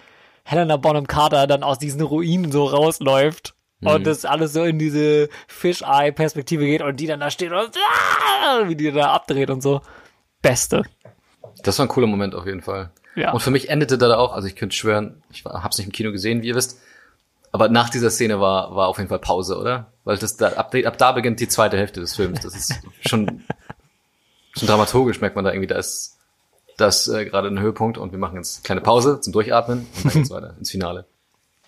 Helena Bonham Carter dann aus diesen Ruinen so rausläuft und das alles so in diese Fish-Eye-Perspektive geht und die dann da steht und ah, wie die da abdreht und so. Beste. Das war ein cooler Moment auf jeden Fall. Ja. Und für mich endete da auch, also ich könnte schwören, ich hab's nicht im Kino gesehen, wie ihr wisst, aber nach dieser Szene war, war auf jeden Fall Pause, oder? Weil das da, ab, ab da beginnt die zweite Hälfte des Films. Das ist schon, schon dramaturgisch, merkt man da irgendwie, da ist das äh, gerade ein Höhepunkt und wir machen jetzt eine kleine Pause zum Durchatmen und dann geht's weiter ins Finale.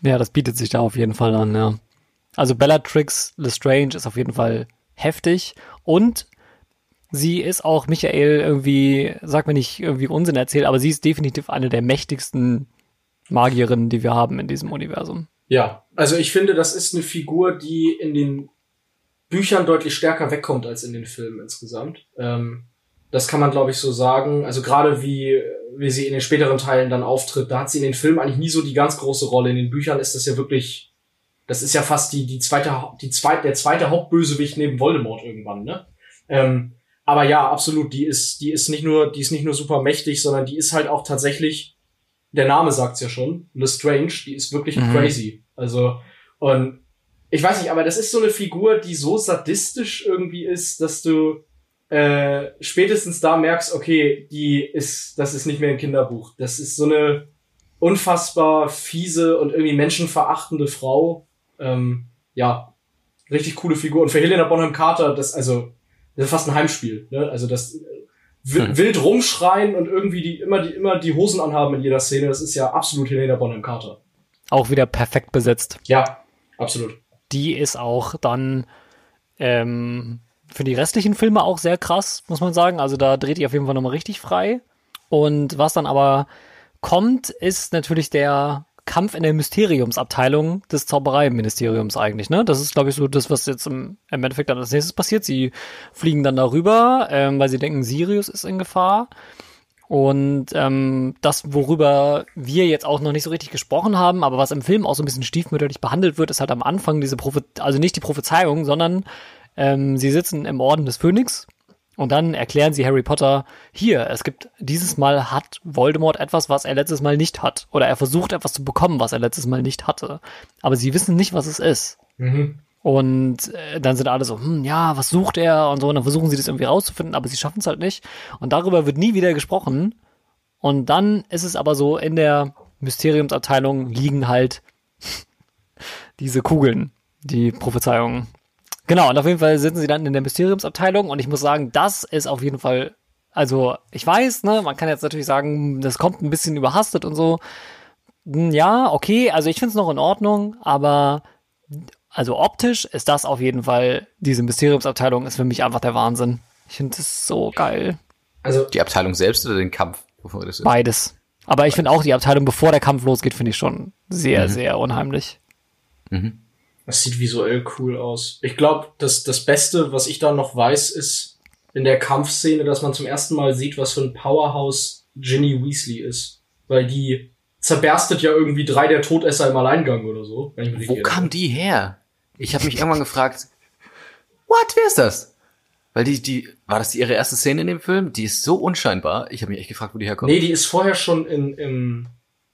Ja, das bietet sich da auf jeden Fall an, ja. Also Bellatrix Lestrange ist auf jeden Fall heftig und sie ist auch Michael irgendwie, sag mir nicht irgendwie Unsinn erzählt, aber sie ist definitiv eine der mächtigsten Magierinnen, die wir haben in diesem Universum. Ja, also ich finde, das ist eine Figur, die in den Büchern deutlich stärker wegkommt als in den Filmen insgesamt. Ähm, das kann man, glaube ich, so sagen. Also gerade wie, wie sie in den späteren Teilen dann auftritt, da hat sie in den Filmen eigentlich nie so die ganz große Rolle. In den Büchern ist das ja wirklich, das ist ja fast die, die zweite, die zweite, der zweite Hauptbösewicht neben Voldemort irgendwann, ne? Ähm, aber ja, absolut, die ist, die ist nicht nur, die ist nicht nur super mächtig, sondern die ist halt auch tatsächlich, der Name sagt's ja schon, Lestrange, die ist wirklich Mhm. crazy. Also, und ich weiß nicht, aber das ist so eine Figur, die so sadistisch irgendwie ist, dass du äh, spätestens da merkst, okay, die ist, das ist nicht mehr ein Kinderbuch. Das ist so eine unfassbar fiese und irgendwie menschenverachtende Frau. Ähm, ja, richtig coole Figur. Und für Helena Bonham Carter, das, also, das ist fast ein Heimspiel. Ne? Also das äh, Hm. wild rumschreien und irgendwie die immer die immer die Hosen anhaben in jeder Szene, das ist ja absolut Helena Bonham Carter. Auch wieder perfekt besetzt. Ja, absolut. Die ist auch dann ähm, für die restlichen Filme auch sehr krass, muss man sagen. Also da dreht die auf jeden Fall nochmal richtig frei. Und was dann aber kommt, ist natürlich der Kampf in der Mysteriumsabteilung des Zaubereiministeriums eigentlich, ne? Das ist, glaube ich, so das, was jetzt im, im Endeffekt dann als nächstes passiert. Sie fliegen dann darüber, ähm, weil sie denken, Sirius ist in Gefahr. Und ähm, das, worüber wir jetzt auch noch nicht so richtig gesprochen haben, aber was im Film auch so ein bisschen stiefmütterlich behandelt wird, ist halt am Anfang diese Prophe also nicht die Prophezeiung, sondern ähm, sie sitzen im Orden des Phönix und dann erklären sie Harry Potter, hier, es gibt, dieses Mal hat Voldemort etwas, was er letztes Mal nicht hat. Oder er versucht etwas zu bekommen, was er letztes Mal nicht hatte. Aber sie wissen nicht, was es ist. Mhm. Und äh, dann sind alle so, hm, ja, was sucht er und so, und dann versuchen sie das irgendwie rauszufinden, aber sie schaffen es halt nicht. Und darüber wird nie wieder gesprochen. Und dann ist es aber so, in der Mysteriumsabteilung liegen halt diese Kugeln, die Prophezeiungen. Genau, und auf jeden Fall sitzen sie dann in der Mysteriumsabteilung und ich muss sagen, das ist auf jeden Fall, also ich weiß, ne, man kann jetzt natürlich sagen, das kommt ein bisschen überhastet und so. Hm, Ja, okay, also ich finde es noch in Ordnung, aber also optisch ist das auf jeden Fall, diese Mysteriumsabteilung ist für mich einfach der Wahnsinn. Ich finde das so geil. Also Die Abteilung selbst oder den Kampf, bevor das ist? Beides. Aber ich finde auch die Abteilung, bevor der Kampf losgeht, finde ich schon sehr, sehr unheimlich. Das sieht visuell cool aus. Ich glaube, das, das Beste, was ich da noch weiß, ist in der Kampfszene, dass man zum ersten Mal sieht, was für ein Powerhouse Ginny Weasley ist. Weil die zerberstet ja irgendwie drei der Todesser im Alleingang oder so. Wo kam die her? Ich habe mich irgendwann gefragt, what, wer ist das? Weil die, die, war das die ihre erste Szene in dem Film? Die ist so unscheinbar. Ich habe mich echt gefragt, wo die herkommt. Nee, die ist vorher schon in, im,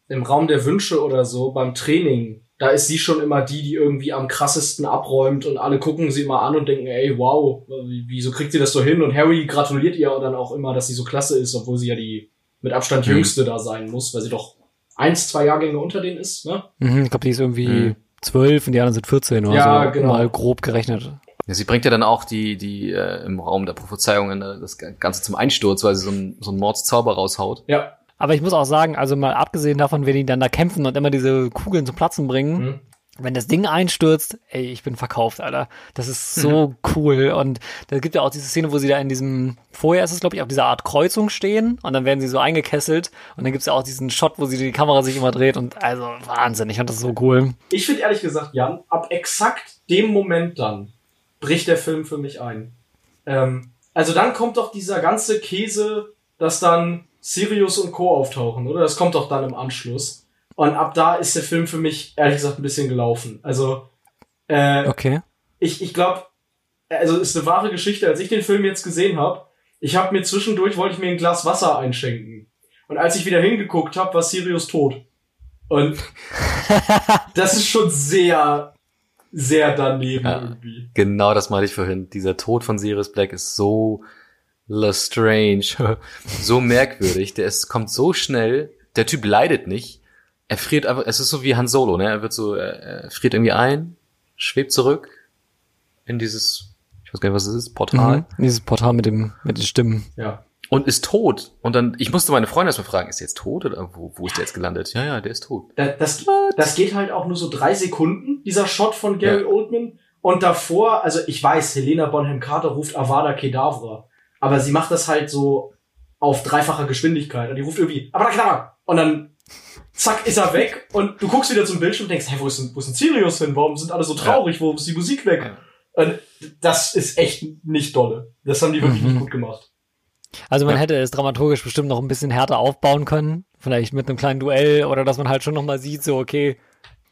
im Raum der Wünsche oder so beim Training. Da ist sie schon immer die, die irgendwie am krassesten abräumt und alle gucken sie immer an und denken, ey, wow, wie- wieso kriegt sie das so hin? Und Harry gratuliert ihr dann auch immer, dass sie so klasse ist, obwohl sie ja die mit Abstand Mhm. jüngste da sein muss, weil sie doch eins, zwei Jahrgänge unter denen ist, ne? Mhm, ich glaube, die ist irgendwie Mhm. zwölf und die anderen sind 14 oder Ja, so. genau. Mal grob gerechnet. Ja, sie bringt ja dann auch die, die äh, im Raum der Prophezeiungen äh, das Ganze zum Einsturz, weil sie so einen so einen Mordszauber raushaut. Ja. Aber ich muss auch sagen, also mal abgesehen davon, wenn die dann da kämpfen und immer diese Kugeln zum Platzen bringen, Mhm. wenn das Ding einstürzt, ey, ich bin verkauft, Alter. Das ist so cool. Und da gibt ja auch diese Szene, wo sie da in diesem, vorher ist es, glaube ich, auf dieser Art Kreuzung stehen und dann werden sie so eingekesselt und dann gibt's ja auch diesen Shot, wo sie die Kamera sich immer dreht und also Wahnsinn, ich fand das so cool. Ich finde ehrlich gesagt, Jan, ab exakt dem Moment dann bricht der Film für mich ein. Ähm, also dann kommt doch dieser ganze Käse, dass dann Sirius und Co. auftauchen, oder? Das kommt doch dann im Anschluss. Und ab da ist der Film für mich, ehrlich gesagt, ein bisschen gelaufen. Also, äh, Okay. ich, ich glaube, also ist eine wahre Geschichte. Als ich den Film jetzt gesehen habe, ich habe mir zwischendurch, wollte ich mir ein Glas Wasser einschenken. Und als ich wieder hingeguckt habe, war Sirius tot. Und das ist schon sehr, sehr daneben Ja. irgendwie. Genau das meinte ich vorhin. Dieser Tod von Sirius Black ist so Lestrange, so merkwürdig. Der ist, kommt so schnell. Der Typ leidet nicht. Er friert einfach, es ist so wie Han Solo, ne? Er wird so, er, er friert irgendwie ein, schwebt zurück in dieses, ich weiß gar nicht, was es ist, Portal Mhm. Dieses Portal mit dem, mit den Stimmen. Ja. und ist tot. Und dann, ich musste meine Freundin erstmal fragen, ist der jetzt tot oder wo, wo ist der jetzt gelandet? Ja, ja, der ist tot. Da- Das, das geht halt auch nur so drei Sekunden, dieser Shot von Gary Ja. Oldman. Und davor, also ich weiß, Helena Bonham Carter ruft Avada Kedavra. Aber sie macht das halt so auf dreifacher Geschwindigkeit. Und die ruft irgendwie Avada Kedavra. Und dann zack, ist er weg. Und du guckst wieder zum Bildschirm und denkst, hey, wo ist denn, wo ist denn Sirius hin? Warum sind alle so traurig? Warum ist die Musik weg? Ja. Und das ist echt nicht dolle. Das haben die wirklich Mhm. nicht gut gemacht. Also man Ja. hätte es dramaturgisch bestimmt noch ein bisschen härter aufbauen können. Vielleicht mit einem kleinen Duell oder dass man halt schon nochmal sieht, so, okay,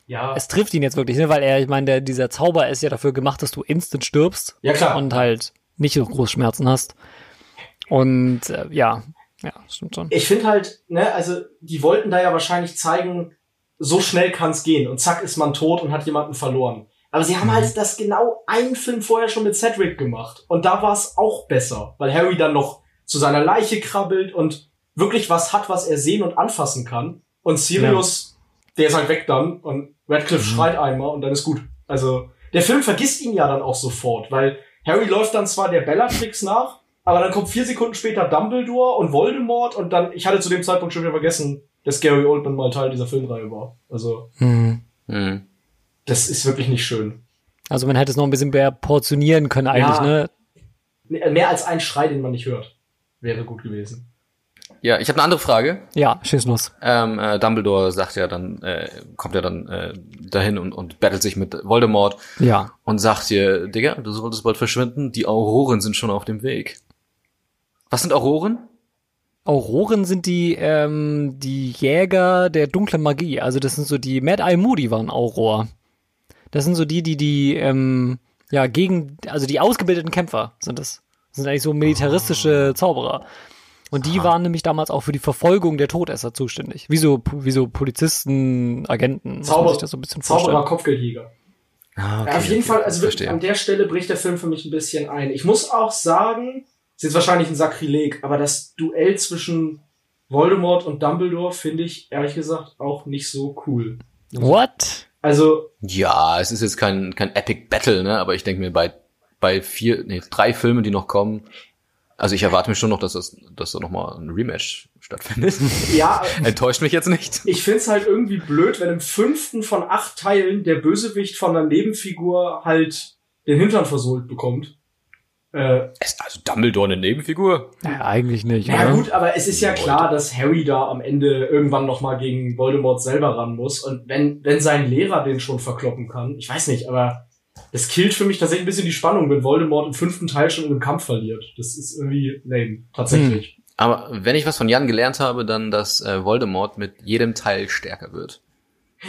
Ja, es trifft ihn jetzt wirklich, ne? Weil er, ich meine, der, dieser Zauber ist ja dafür gemacht, dass du instant stirbst ja klar. und halt nicht so groß Schmerzen hast. Und äh, ja, ja, stimmt schon. ich finde halt, ne, also die wollten da ja wahrscheinlich zeigen, so schnell kann's gehen und zack ist man tot und hat jemanden verloren. Aber sie haben Mhm. halt das genau einen Film vorher schon mit Cedric gemacht und da war es auch besser, weil Harry dann noch zu seiner Leiche krabbelt und wirklich was hat, was er sehen und anfassen kann. Und Sirius, der ist halt weg dann und Radcliffe Mhm. schreit einmal und dann ist gut. Also der Film vergisst ihn ja dann auch sofort, weil Harry läuft dann zwar der Bellatrix nach, aber dann kommt vier Sekunden später Dumbledore und Voldemort und dann, ich hatte zu dem Zeitpunkt schon wieder vergessen, dass Gary Oldman mal Teil dieser Filmreihe war. Also, Hm. Hm. das ist wirklich nicht schön. Also man hätte es noch ein bisschen mehr portionieren können eigentlich, Ja. ne? Mehr als ein Schrei, den man nicht hört, wäre gut gewesen. Ja, ich habe eine andere Frage. Ja, schieß los. Ähm, äh, Dumbledore sagt ja dann, äh, kommt ja dann äh, dahin und, und battelt sich mit Voldemort Ja. und sagt dir, Digga, du solltest bald verschwinden, die Auroren sind schon auf dem Weg. Was sind Auroren? Auroren sind die, ähm, die Jäger der dunklen Magie. Also das sind so die, Mad Eye Moody waren Auror. Das sind so die, die, die, ähm, ja, gegen, also die ausgebildeten Kämpfer sind das. Das sind eigentlich so militaristische Zauberer. Und die waren nämlich damals auch für die Verfolgung der Todesser zuständig. Wie so, wie so Polizisten, Agenten. Zauber- sich das so ein bisschen Zauberer, vorstellen. Kopfgeldjäger. Ah, okay, Ja, auf jeden okay, Fall, also wirklich, an der Stelle bricht der Film für mich ein bisschen ein. Ich muss auch sagen, ist jetzt wahrscheinlich ein Sakrileg, aber das Duell zwischen Voldemort und Dumbledore finde ich ehrlich gesagt auch nicht so cool. What? Also, Ja, es ist jetzt kein, kein Epic Battle, ne? Aber ich denke mir, bei, bei vier, nee, drei Filmen, die noch kommen, also ich erwarte mir schon noch, dass das, dass da nochmal ein Rematch stattfindet. ja, Enttäuscht mich jetzt nicht. ich find's halt irgendwie blöd, wenn im fünften von acht Teilen der Bösewicht von einer Nebenfigur halt den Hintern versohlt bekommt. Äh, Ist also Dumbledore eine Nebenfigur? Naja, eigentlich nicht. Ja oder? gut, aber es ist ja klar, dass Harry da am Ende irgendwann noch mal gegen Voldemort selber ran muss. Und wenn, wenn sein Lehrer den schon verkloppen kann, ich weiß nicht, aber das killt für mich tatsächlich ein bisschen die Spannung, wenn Voldemort im fünften Teil schon in einem Kampf verliert. Das ist irgendwie lame, tatsächlich. Aber wenn ich was von Jan gelernt habe, dann, dass äh, Voldemort mit jedem Teil stärker wird.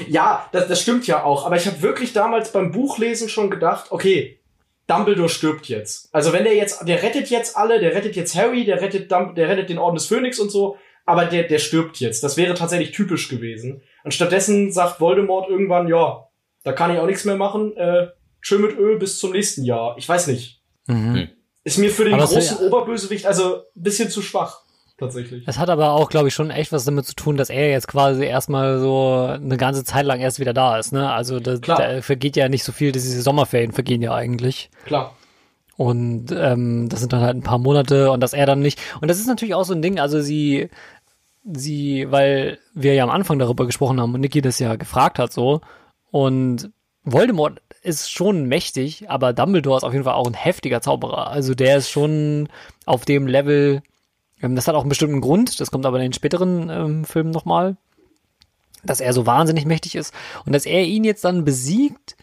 Ja, das, das stimmt ja auch. Aber ich habe wirklich damals beim Buchlesen schon gedacht, okay, Dumbledore stirbt jetzt. Also wenn der jetzt, der rettet jetzt alle, der rettet jetzt Harry, der rettet, Dumb der rettet den Orden des Phönix und so, aber der, der stirbt jetzt. Das wäre tatsächlich typisch gewesen. Und stattdessen sagt Voldemort irgendwann, ja, da kann ich auch nichts mehr machen, äh, schön mit Öl bis zum nächsten Jahr. Ich weiß nicht. Mhm. Hm. Ist mir für den Aber großen Oberbösewicht also ein bisschen zu schwach, tatsächlich. Es hat aber auch, glaube ich, schon echt was damit zu tun, dass er jetzt quasi erstmal so eine ganze Zeit lang erst wieder da ist. Ne? Also da, Klar. da vergeht ja nicht so viel, diese Sommerferien vergehen ja eigentlich. Klar. Und ähm, das sind dann halt ein paar Monate und dass er dann nicht. Und das ist natürlich auch so ein Ding, also sie, sie, weil wir ja am Anfang darüber gesprochen haben und Niki das ja gefragt hat so. Und Voldemort ist schon mächtig, aber Dumbledore ist auf jeden Fall auch ein heftiger Zauberer. Also der ist schon auf dem Level, das hat auch einen bestimmten Grund, das kommt aber in den späteren ähm, Filmen nochmal, dass er so wahnsinnig mächtig ist. Und dass er ihn jetzt dann besiegt,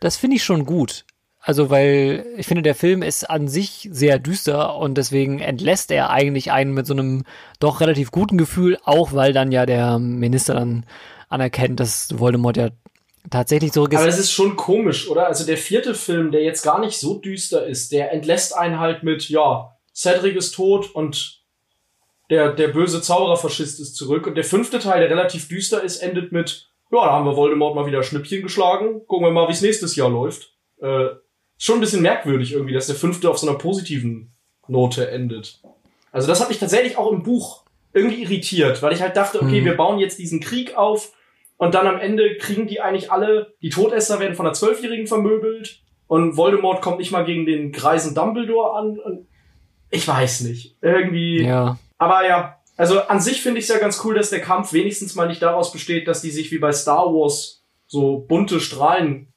das finde ich schon gut. Also, weil ich finde, der Film ist an sich sehr düster und deswegen entlässt er eigentlich einen mit so einem doch relativ guten Gefühl, auch weil dann ja der Minister dann anerkennt, dass Voldemort ja tatsächlich zurück ist. Aber es ist schon komisch, oder? Also der vierte Film, der jetzt gar nicht so düster ist, der entlässt einen halt mit, ja, Cedric ist tot und der, der böse Zaubererfaschist ist zurück. Und der fünfte Teil, der relativ düster ist, endet mit, ja, da haben wir Voldemort mal wieder Schnippchen geschlagen. Gucken wir mal, wie es nächstes Jahr läuft. Äh, schon ein bisschen merkwürdig irgendwie, dass der fünfte auf so einer positiven Note endet. Also das hat mich tatsächlich auch im Buch irgendwie irritiert, weil ich halt dachte, okay, mhm. wir bauen jetzt diesen Krieg auf und dann am Ende kriegen die eigentlich alle, die Todesser werden von einer Zwölfjährigen vermöbelt und Voldemort kommt nicht mal gegen den greisen Dumbledore an. Und ich weiß nicht. Irgendwie. Ja. Aber ja, also an sich finde ich es ja ganz cool, dass der Kampf wenigstens mal nicht daraus besteht, dass die sich wie bei Star Wars so bunte Strahlen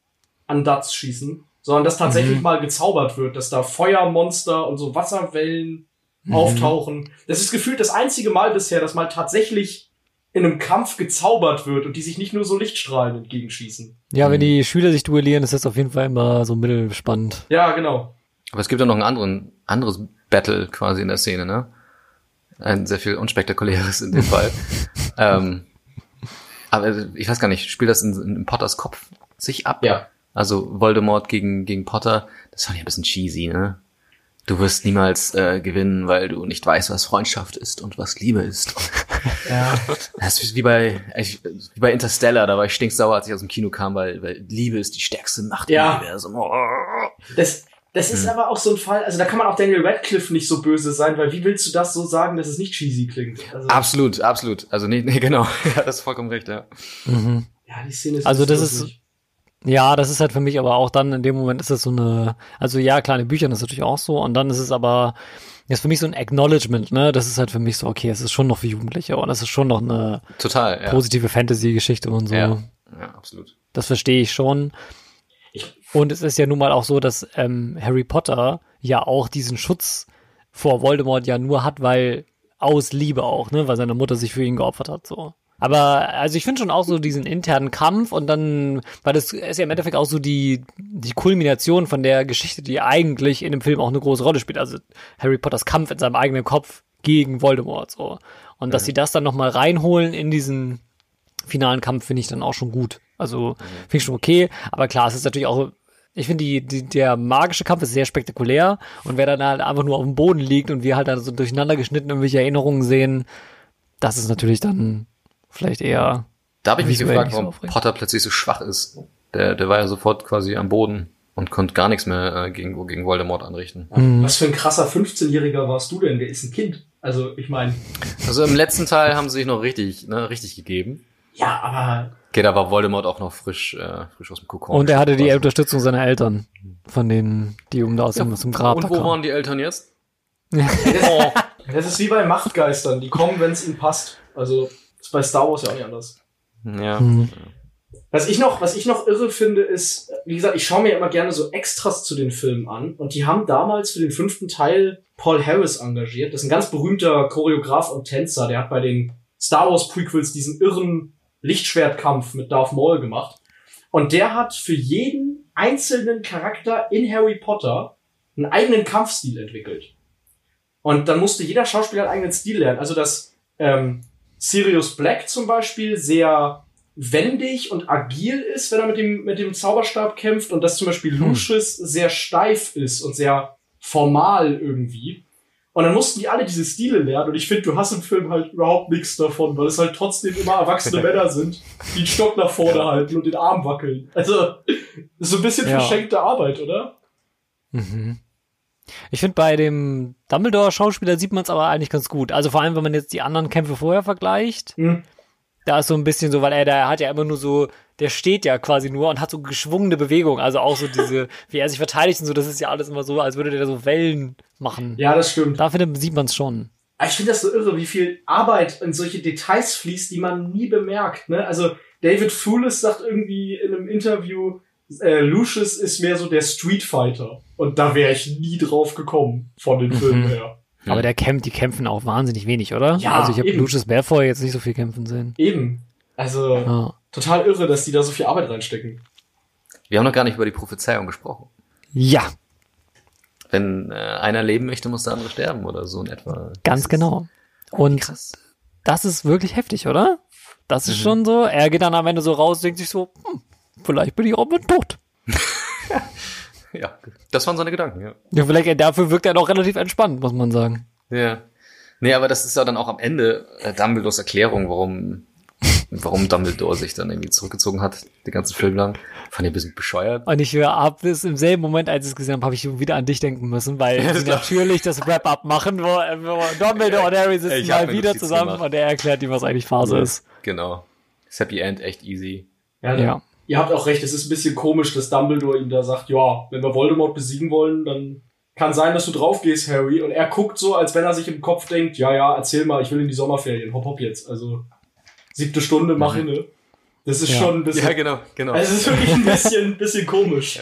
an Dats schießen, sondern dass tatsächlich mhm. mal gezaubert wird, dass da Feuermonster und so Wasserwellen mhm. auftauchen. Das ist gefühlt das einzige Mal bisher, dass mal tatsächlich in einem Kampf gezaubert wird und die sich nicht nur so Lichtstrahlen entgegenschießen. Ja, wenn die Schüler sich duellieren, ist das auf jeden Fall immer so mittelspannend. Ja, genau. Aber es gibt ja noch ein anderen, anderes Battle quasi in der Szene, ne? Ein sehr viel unspektakuläres in dem Fall. ähm, aber ich weiß gar nicht, spielt das in, in Potters Kopf sich ab? Ja. Also Voldemort gegen, gegen Potter, das fand ich ein bisschen cheesy, ne? Du wirst niemals äh, gewinnen, weil du nicht weißt, was Freundschaft ist und was Liebe ist. Ja. Das ist wie bei, wie bei Interstellar, da war ich stinksauer, als ich aus dem Kino kam, weil, weil Liebe ist die stärkste Macht ja. im Universum. Oh. Das, das ist hm. aber auch so ein Fall, also da kann man auch Daniel Radcliffe nicht so böse sein, weil wie willst du das so sagen, dass es nicht cheesy klingt? Also absolut, absolut. Also nee, nee, genau. ja, das ist vollkommen recht, ja. Mhm. Ja, die Szene ist Also das ist, ja, das ist halt für mich aber auch dann, in dem Moment ist das so eine, also ja, kleine Bücher ist natürlich auch so, und dann ist es aber, ist für mich so ein Acknowledgement, ne? Das ist halt für mich so, okay, es ist schon noch für Jugendliche und es ist schon noch eine Total, ja. positive Fantasy-Geschichte und so. Ja. ja, absolut. Das verstehe ich schon. Und es ist ja nun mal auch so, dass ähm, Harry Potter ja auch diesen Schutz vor Voldemort ja nur hat, weil aus Liebe auch, ne, weil seine Mutter sich für ihn geopfert hat, so. Aber also ich finde schon auch so diesen internen Kampf und dann, weil das ist ja im Endeffekt auch so die, die Kulmination von der Geschichte, die eigentlich in dem Film auch eine große Rolle spielt. Also Harry Potters Kampf in seinem eigenen Kopf gegen Voldemort so. Und dass sie das dann nochmal reinholen in diesen finalen Kampf, finde ich dann auch schon gut. Also finde ich schon okay. Aber klar, es ist natürlich auch ich finde, die, die, der magische Kampf ist sehr spektakulär und wer dann halt einfach nur auf dem Boden liegt und wir halt dann so durcheinander geschnitten irgendwelche Erinnerungen sehen, das ist natürlich dann vielleicht eher. Da habe ich mich gefragt, warum so Potter plötzlich so schwach ist. Der, der war ja sofort quasi am Boden und konnte gar nichts mehr äh, gegen, gegen Voldemort anrichten. Mhm. Was für ein krasser 15-Jähriger warst du denn? Der ist ein Kind. Also, ich meine. Also im letzten Teil haben sie sich noch richtig, ne, richtig gegeben. Ja, aber. Okay, da war Voldemort auch noch frisch, äh, frisch aus dem Kokon. Und er hatte die Unterstützung seiner Eltern. Von denen, die um da aus dem, ja, zum Grab Und wo waren die Eltern jetzt? oh. Das ist wie bei Machtgeistern. Die kommen, wenn es ihnen passt. Also, ist bei Star Wars ja auch nicht anders. Ja. Mhm. Was ich noch, was ich noch irre finde, ist, wie gesagt, ich schaue mir immer gerne so Extras zu den Filmen an. Und die haben damals für den fünften Teil Paul Harris engagiert. Das ist ein ganz berühmter Choreograf und Tänzer. Der hat bei den Star Wars Prequels diesen irren Lichtschwertkampf mit Darth Maul gemacht. Und der hat für jeden einzelnen Charakter in Harry Potter einen eigenen Kampfstil entwickelt. Und dann musste jeder Schauspieler einen eigenen Stil lernen. Also dass ähm, Sirius Black zum Beispiel sehr wendig und agil ist, wenn er mit dem, mit dem Zauberstab kämpft und dass zum Beispiel hm. Lucius sehr steif ist und sehr formal irgendwie. Und dann mussten die alle diese Stile lernen. Und ich finde, du hast im Film halt überhaupt nichts davon, weil es halt trotzdem immer erwachsene Männer sind, die den Stock nach vorne halten und den Arm wackeln. Also, ist so ein bisschen ja. verschenkte Arbeit, oder? Mhm. Ich finde, bei dem Dumbledore-Schauspieler sieht man es aber eigentlich ganz gut. Also vor allem, wenn man jetzt die anderen Kämpfe vorher vergleicht. Mhm. Da ist so ein bisschen so, weil er, der hat ja immer nur so, der steht ja quasi nur und hat so geschwungene Bewegungen. Also auch so diese, wie er sich verteidigt und so, das ist ja alles immer so, als würde der so Wellen machen. Ja, das stimmt. Da sieht man es schon. Ich finde das so irre, wie viel Arbeit in solche Details fließt, die man nie bemerkt. Ne? Also David Foulis sagt irgendwie in einem Interview, äh, Lucius ist mehr so der Street Fighter. Und da wäre ich nie drauf gekommen von den Filmen mhm. her. Aber der kämpft, die kämpfen auch wahnsinnig wenig, oder? Ja, also ich habe Lucius Malfoy jetzt nicht so viel kämpfen sehen. Eben. Also ja. Total irre, dass die da so viel Arbeit reinstecken. Wir haben noch gar nicht über die Prophezeiung gesprochen. Ja, Wenn äh, einer leben möchte, muss der andere sterben oder so in etwa. ganz genau. Und Krass. das ist wirklich heftig, oder? Das ist schon so. Er geht dann am Ende so raus, denkt sich so, hm, vielleicht bin ich auch mit tot. Ja, das waren seine Gedanken, ja. Ja, vielleicht dafür wirkt er noch relativ entspannt, muss man sagen. Ja. Nee, aber das ist ja dann auch am Ende äh, Dumbledores Erklärung, warum, warum Dumbledore sich dann irgendwie zurückgezogen hat, den ganzen Film lang. Fand ich ein bisschen bescheuert. Und ich habe es im selben Moment, als ich es gesehen habe, habe ich wieder an dich denken müssen, weil Ja, das sie natürlich das Wrap-Up machen, wo, wo Dumbledore und Harry sitzen mal wieder zusammen gemacht. und er erklärt ihm, was eigentlich Phase ist. Genau. Das Happy End echt easy. Ja, Ja. Ihr habt auch recht, es ist ein bisschen komisch, dass Dumbledore ihm da sagt, ja, wenn wir Voldemort besiegen wollen, dann kann sein, dass du drauf gehst, Harry. Und er guckt so, als wenn er sich im Kopf denkt, ja, ja, erzähl mal, ich will in die Sommerferien, hopp, hopp jetzt. Also, siebte Stunde, mach Mhm. inne. Das ist Ja. schon ein bisschen, Ja, genau, genau. also es ist wirklich ein bisschen, bisschen komisch.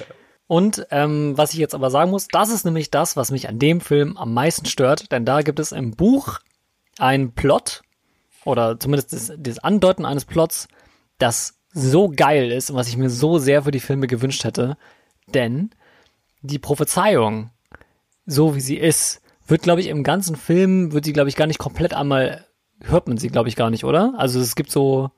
Und ähm, was ich jetzt aber sagen muss, das ist nämlich das, was mich an dem Film am meisten stört, denn da gibt es im Buch einen Plot oder zumindest das, das Andeuten eines Plots, das so geil ist und was ich mir so sehr für die Filme gewünscht hätte, denn die Prophezeiung, so wie sie ist, wird, glaube ich, im ganzen Film, wird sie, glaube ich, gar nicht komplett einmal, hört man sie, glaube ich, gar nicht, oder? Also es gibt so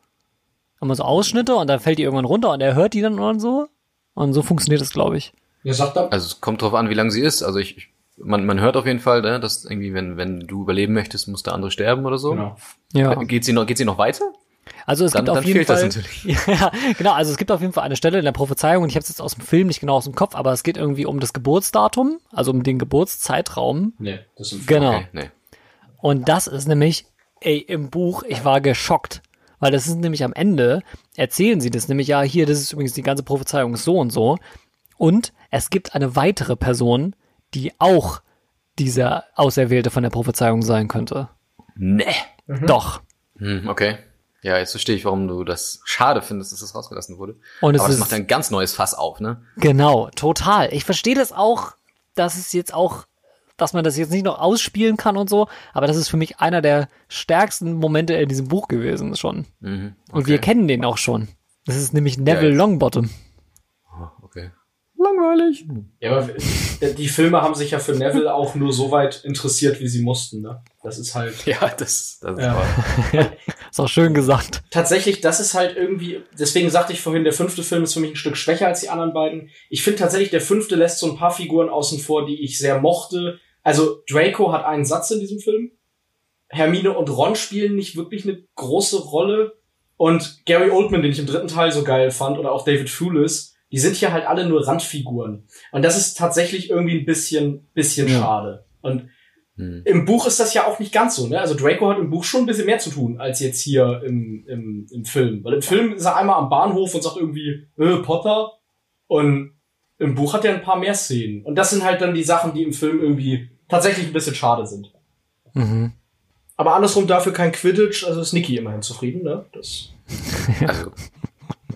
immer so Ausschnitte und dann fällt die irgendwann runter und er hört die dann und so. Und so funktioniert es, glaube ich. Ja, sagt er, Also es kommt drauf an, wie lang sie ist. Also ich, ich man, man hört auf jeden Fall, ne, dass irgendwie, wenn, wenn du überleben möchtest, muss der andere sterben oder so. genau. Ja. Geht sie noch, geht sie noch weiter? Also es Dann- gibt auf dann jeden fehlt das Fall. natürlich. Ja, genau. Also es gibt auf jeden Fall eine Stelle in der Prophezeiung und ich habe es jetzt aus dem Film nicht genau aus dem Kopf, aber es geht irgendwie um das Geburtsdatum, also um den Geburtszeitraum. Nee, das ist Genau. Okay, nee. Und das ist nämlich, ey, im Buch, ich war geschockt. Weil das ist nämlich am Ende, erzählen sie das nämlich, ja, hier, das ist übrigens die ganze Prophezeiung ist so und so. Und es gibt eine weitere Person, die auch dieser Auserwählte von der Prophezeiung sein könnte. Nee. Doch. Hm, okay. Ja, jetzt verstehe ich, warum du das schade findest, dass das rausgelassen wurde. Und es Aber das ist- macht ein ganz neues Fass auf, ne? Genau, total. Ich verstehe das auch, dass es jetzt auch, dass man das jetzt nicht noch ausspielen kann und so, aber das ist für mich einer der stärksten Momente in diesem Buch gewesen schon. Mhm. Und wir kennen den auch schon. Das ist nämlich Neville jetzt. Longbottom. Oh, okay. Langweilig. Ja, aber die Filme haben sich ja für Neville auch nur so weit interessiert, wie sie mussten, ne? Das ist halt. Ja, das, das ist Ja. wahr. Ist auch schön gesagt. tatsächlich, das ist halt irgendwie, deswegen sagte ich vorhin, der fünfte Film ist für mich ein Stück schwächer als die anderen beiden. Ich finde tatsächlich, der fünfte lässt so ein paar Figuren außen vor, die ich sehr mochte. Also Draco hat einen Satz in diesem Film. Hermine und Ron spielen nicht wirklich eine große Rolle. Und Gary Oldman, den ich im dritten Teil so geil fand, oder auch David Thewlis, die sind hier halt alle nur Randfiguren. Und das ist tatsächlich irgendwie ein bisschen, bisschen Ja. schade. Und Hm. im Buch ist das ja auch nicht ganz so, ne? Also Draco hat im Buch schon ein bisschen mehr zu tun, als jetzt hier im, im, im Film. Weil im Film ist er einmal am Bahnhof und sagt irgendwie, äh, Potter. Und im Buch hat er ein paar mehr Szenen. Und das sind halt dann die Sachen, die im Film irgendwie tatsächlich ein bisschen schade sind. Mhm. Aber andersrum dafür kein Quidditch, also ist Niki immerhin zufrieden, ne? Das Also,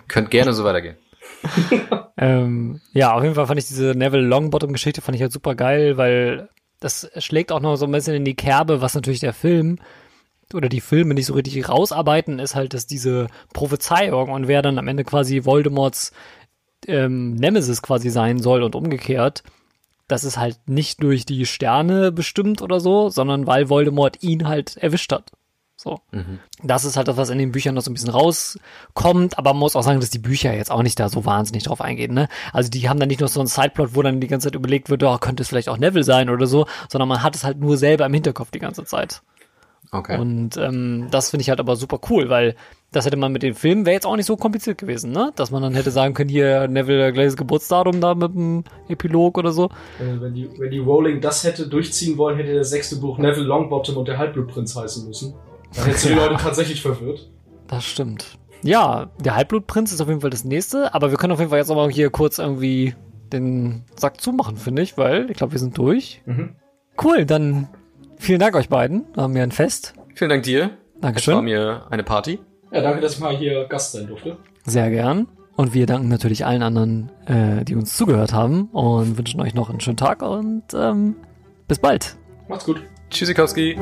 könnt gerne so weitergehen. Ähm, ja, auf jeden Fall fand ich diese Neville Longbottom-Geschichte fand ich halt super geil, weil das schlägt auch noch so ein bisschen in die Kerbe, was natürlich der Film oder die Filme nicht so richtig rausarbeiten, ist halt, dass diese Prophezeiung und wer dann am Ende quasi Voldemorts ähm, Nemesis quasi sein soll und umgekehrt, das ist halt nicht durch die Sterne bestimmt oder so, sondern weil Voldemort ihn halt erwischt hat. So. Mhm. Das ist halt das, was in den Büchern noch so ein bisschen rauskommt, aber man muss auch sagen, dass die Bücher jetzt auch nicht da so wahnsinnig drauf eingehen, ne? Also die haben dann nicht nur so einen Sideplot, wo dann die ganze Zeit überlegt wird, oh, könnte es vielleicht auch Neville sein oder so, sondern man hat es halt nur selber im Hinterkopf die ganze Zeit. Okay. Und ähm, das finde ich halt aber super cool, weil das hätte man mit den Filmen, wäre jetzt auch nicht so kompliziert gewesen, ne? Dass man dann hätte sagen können, hier Neville gleiches Geburtsdatum da mit dem Epilog oder so. äh, wenn, die, wenn die Rowling das hätte durchziehen wollen, hätte der sechste Buch Neville Longbottom und der Halbblutprinz heißen müssen. Dann hätte sie die Leute tatsächlich verwirrt. Das stimmt. Ja, der Halbblutprinz ist auf jeden Fall das nächste, aber wir können auf jeden Fall jetzt aber hier kurz irgendwie den Sack zumachen, finde ich, weil ich glaube, wir sind durch. Mhm. Cool, dann vielen Dank euch beiden. Da haben wir ein Fest. Vielen Dank dir. Es war Dankeschön. mir eine Party. Ja, danke, dass ich mal hier Gast sein durfte. Sehr gern. Und wir danken natürlich allen anderen, äh, die uns zugehört haben und wünschen euch noch einen schönen Tag und ähm, bis bald. Macht's gut. Tschüssikowski.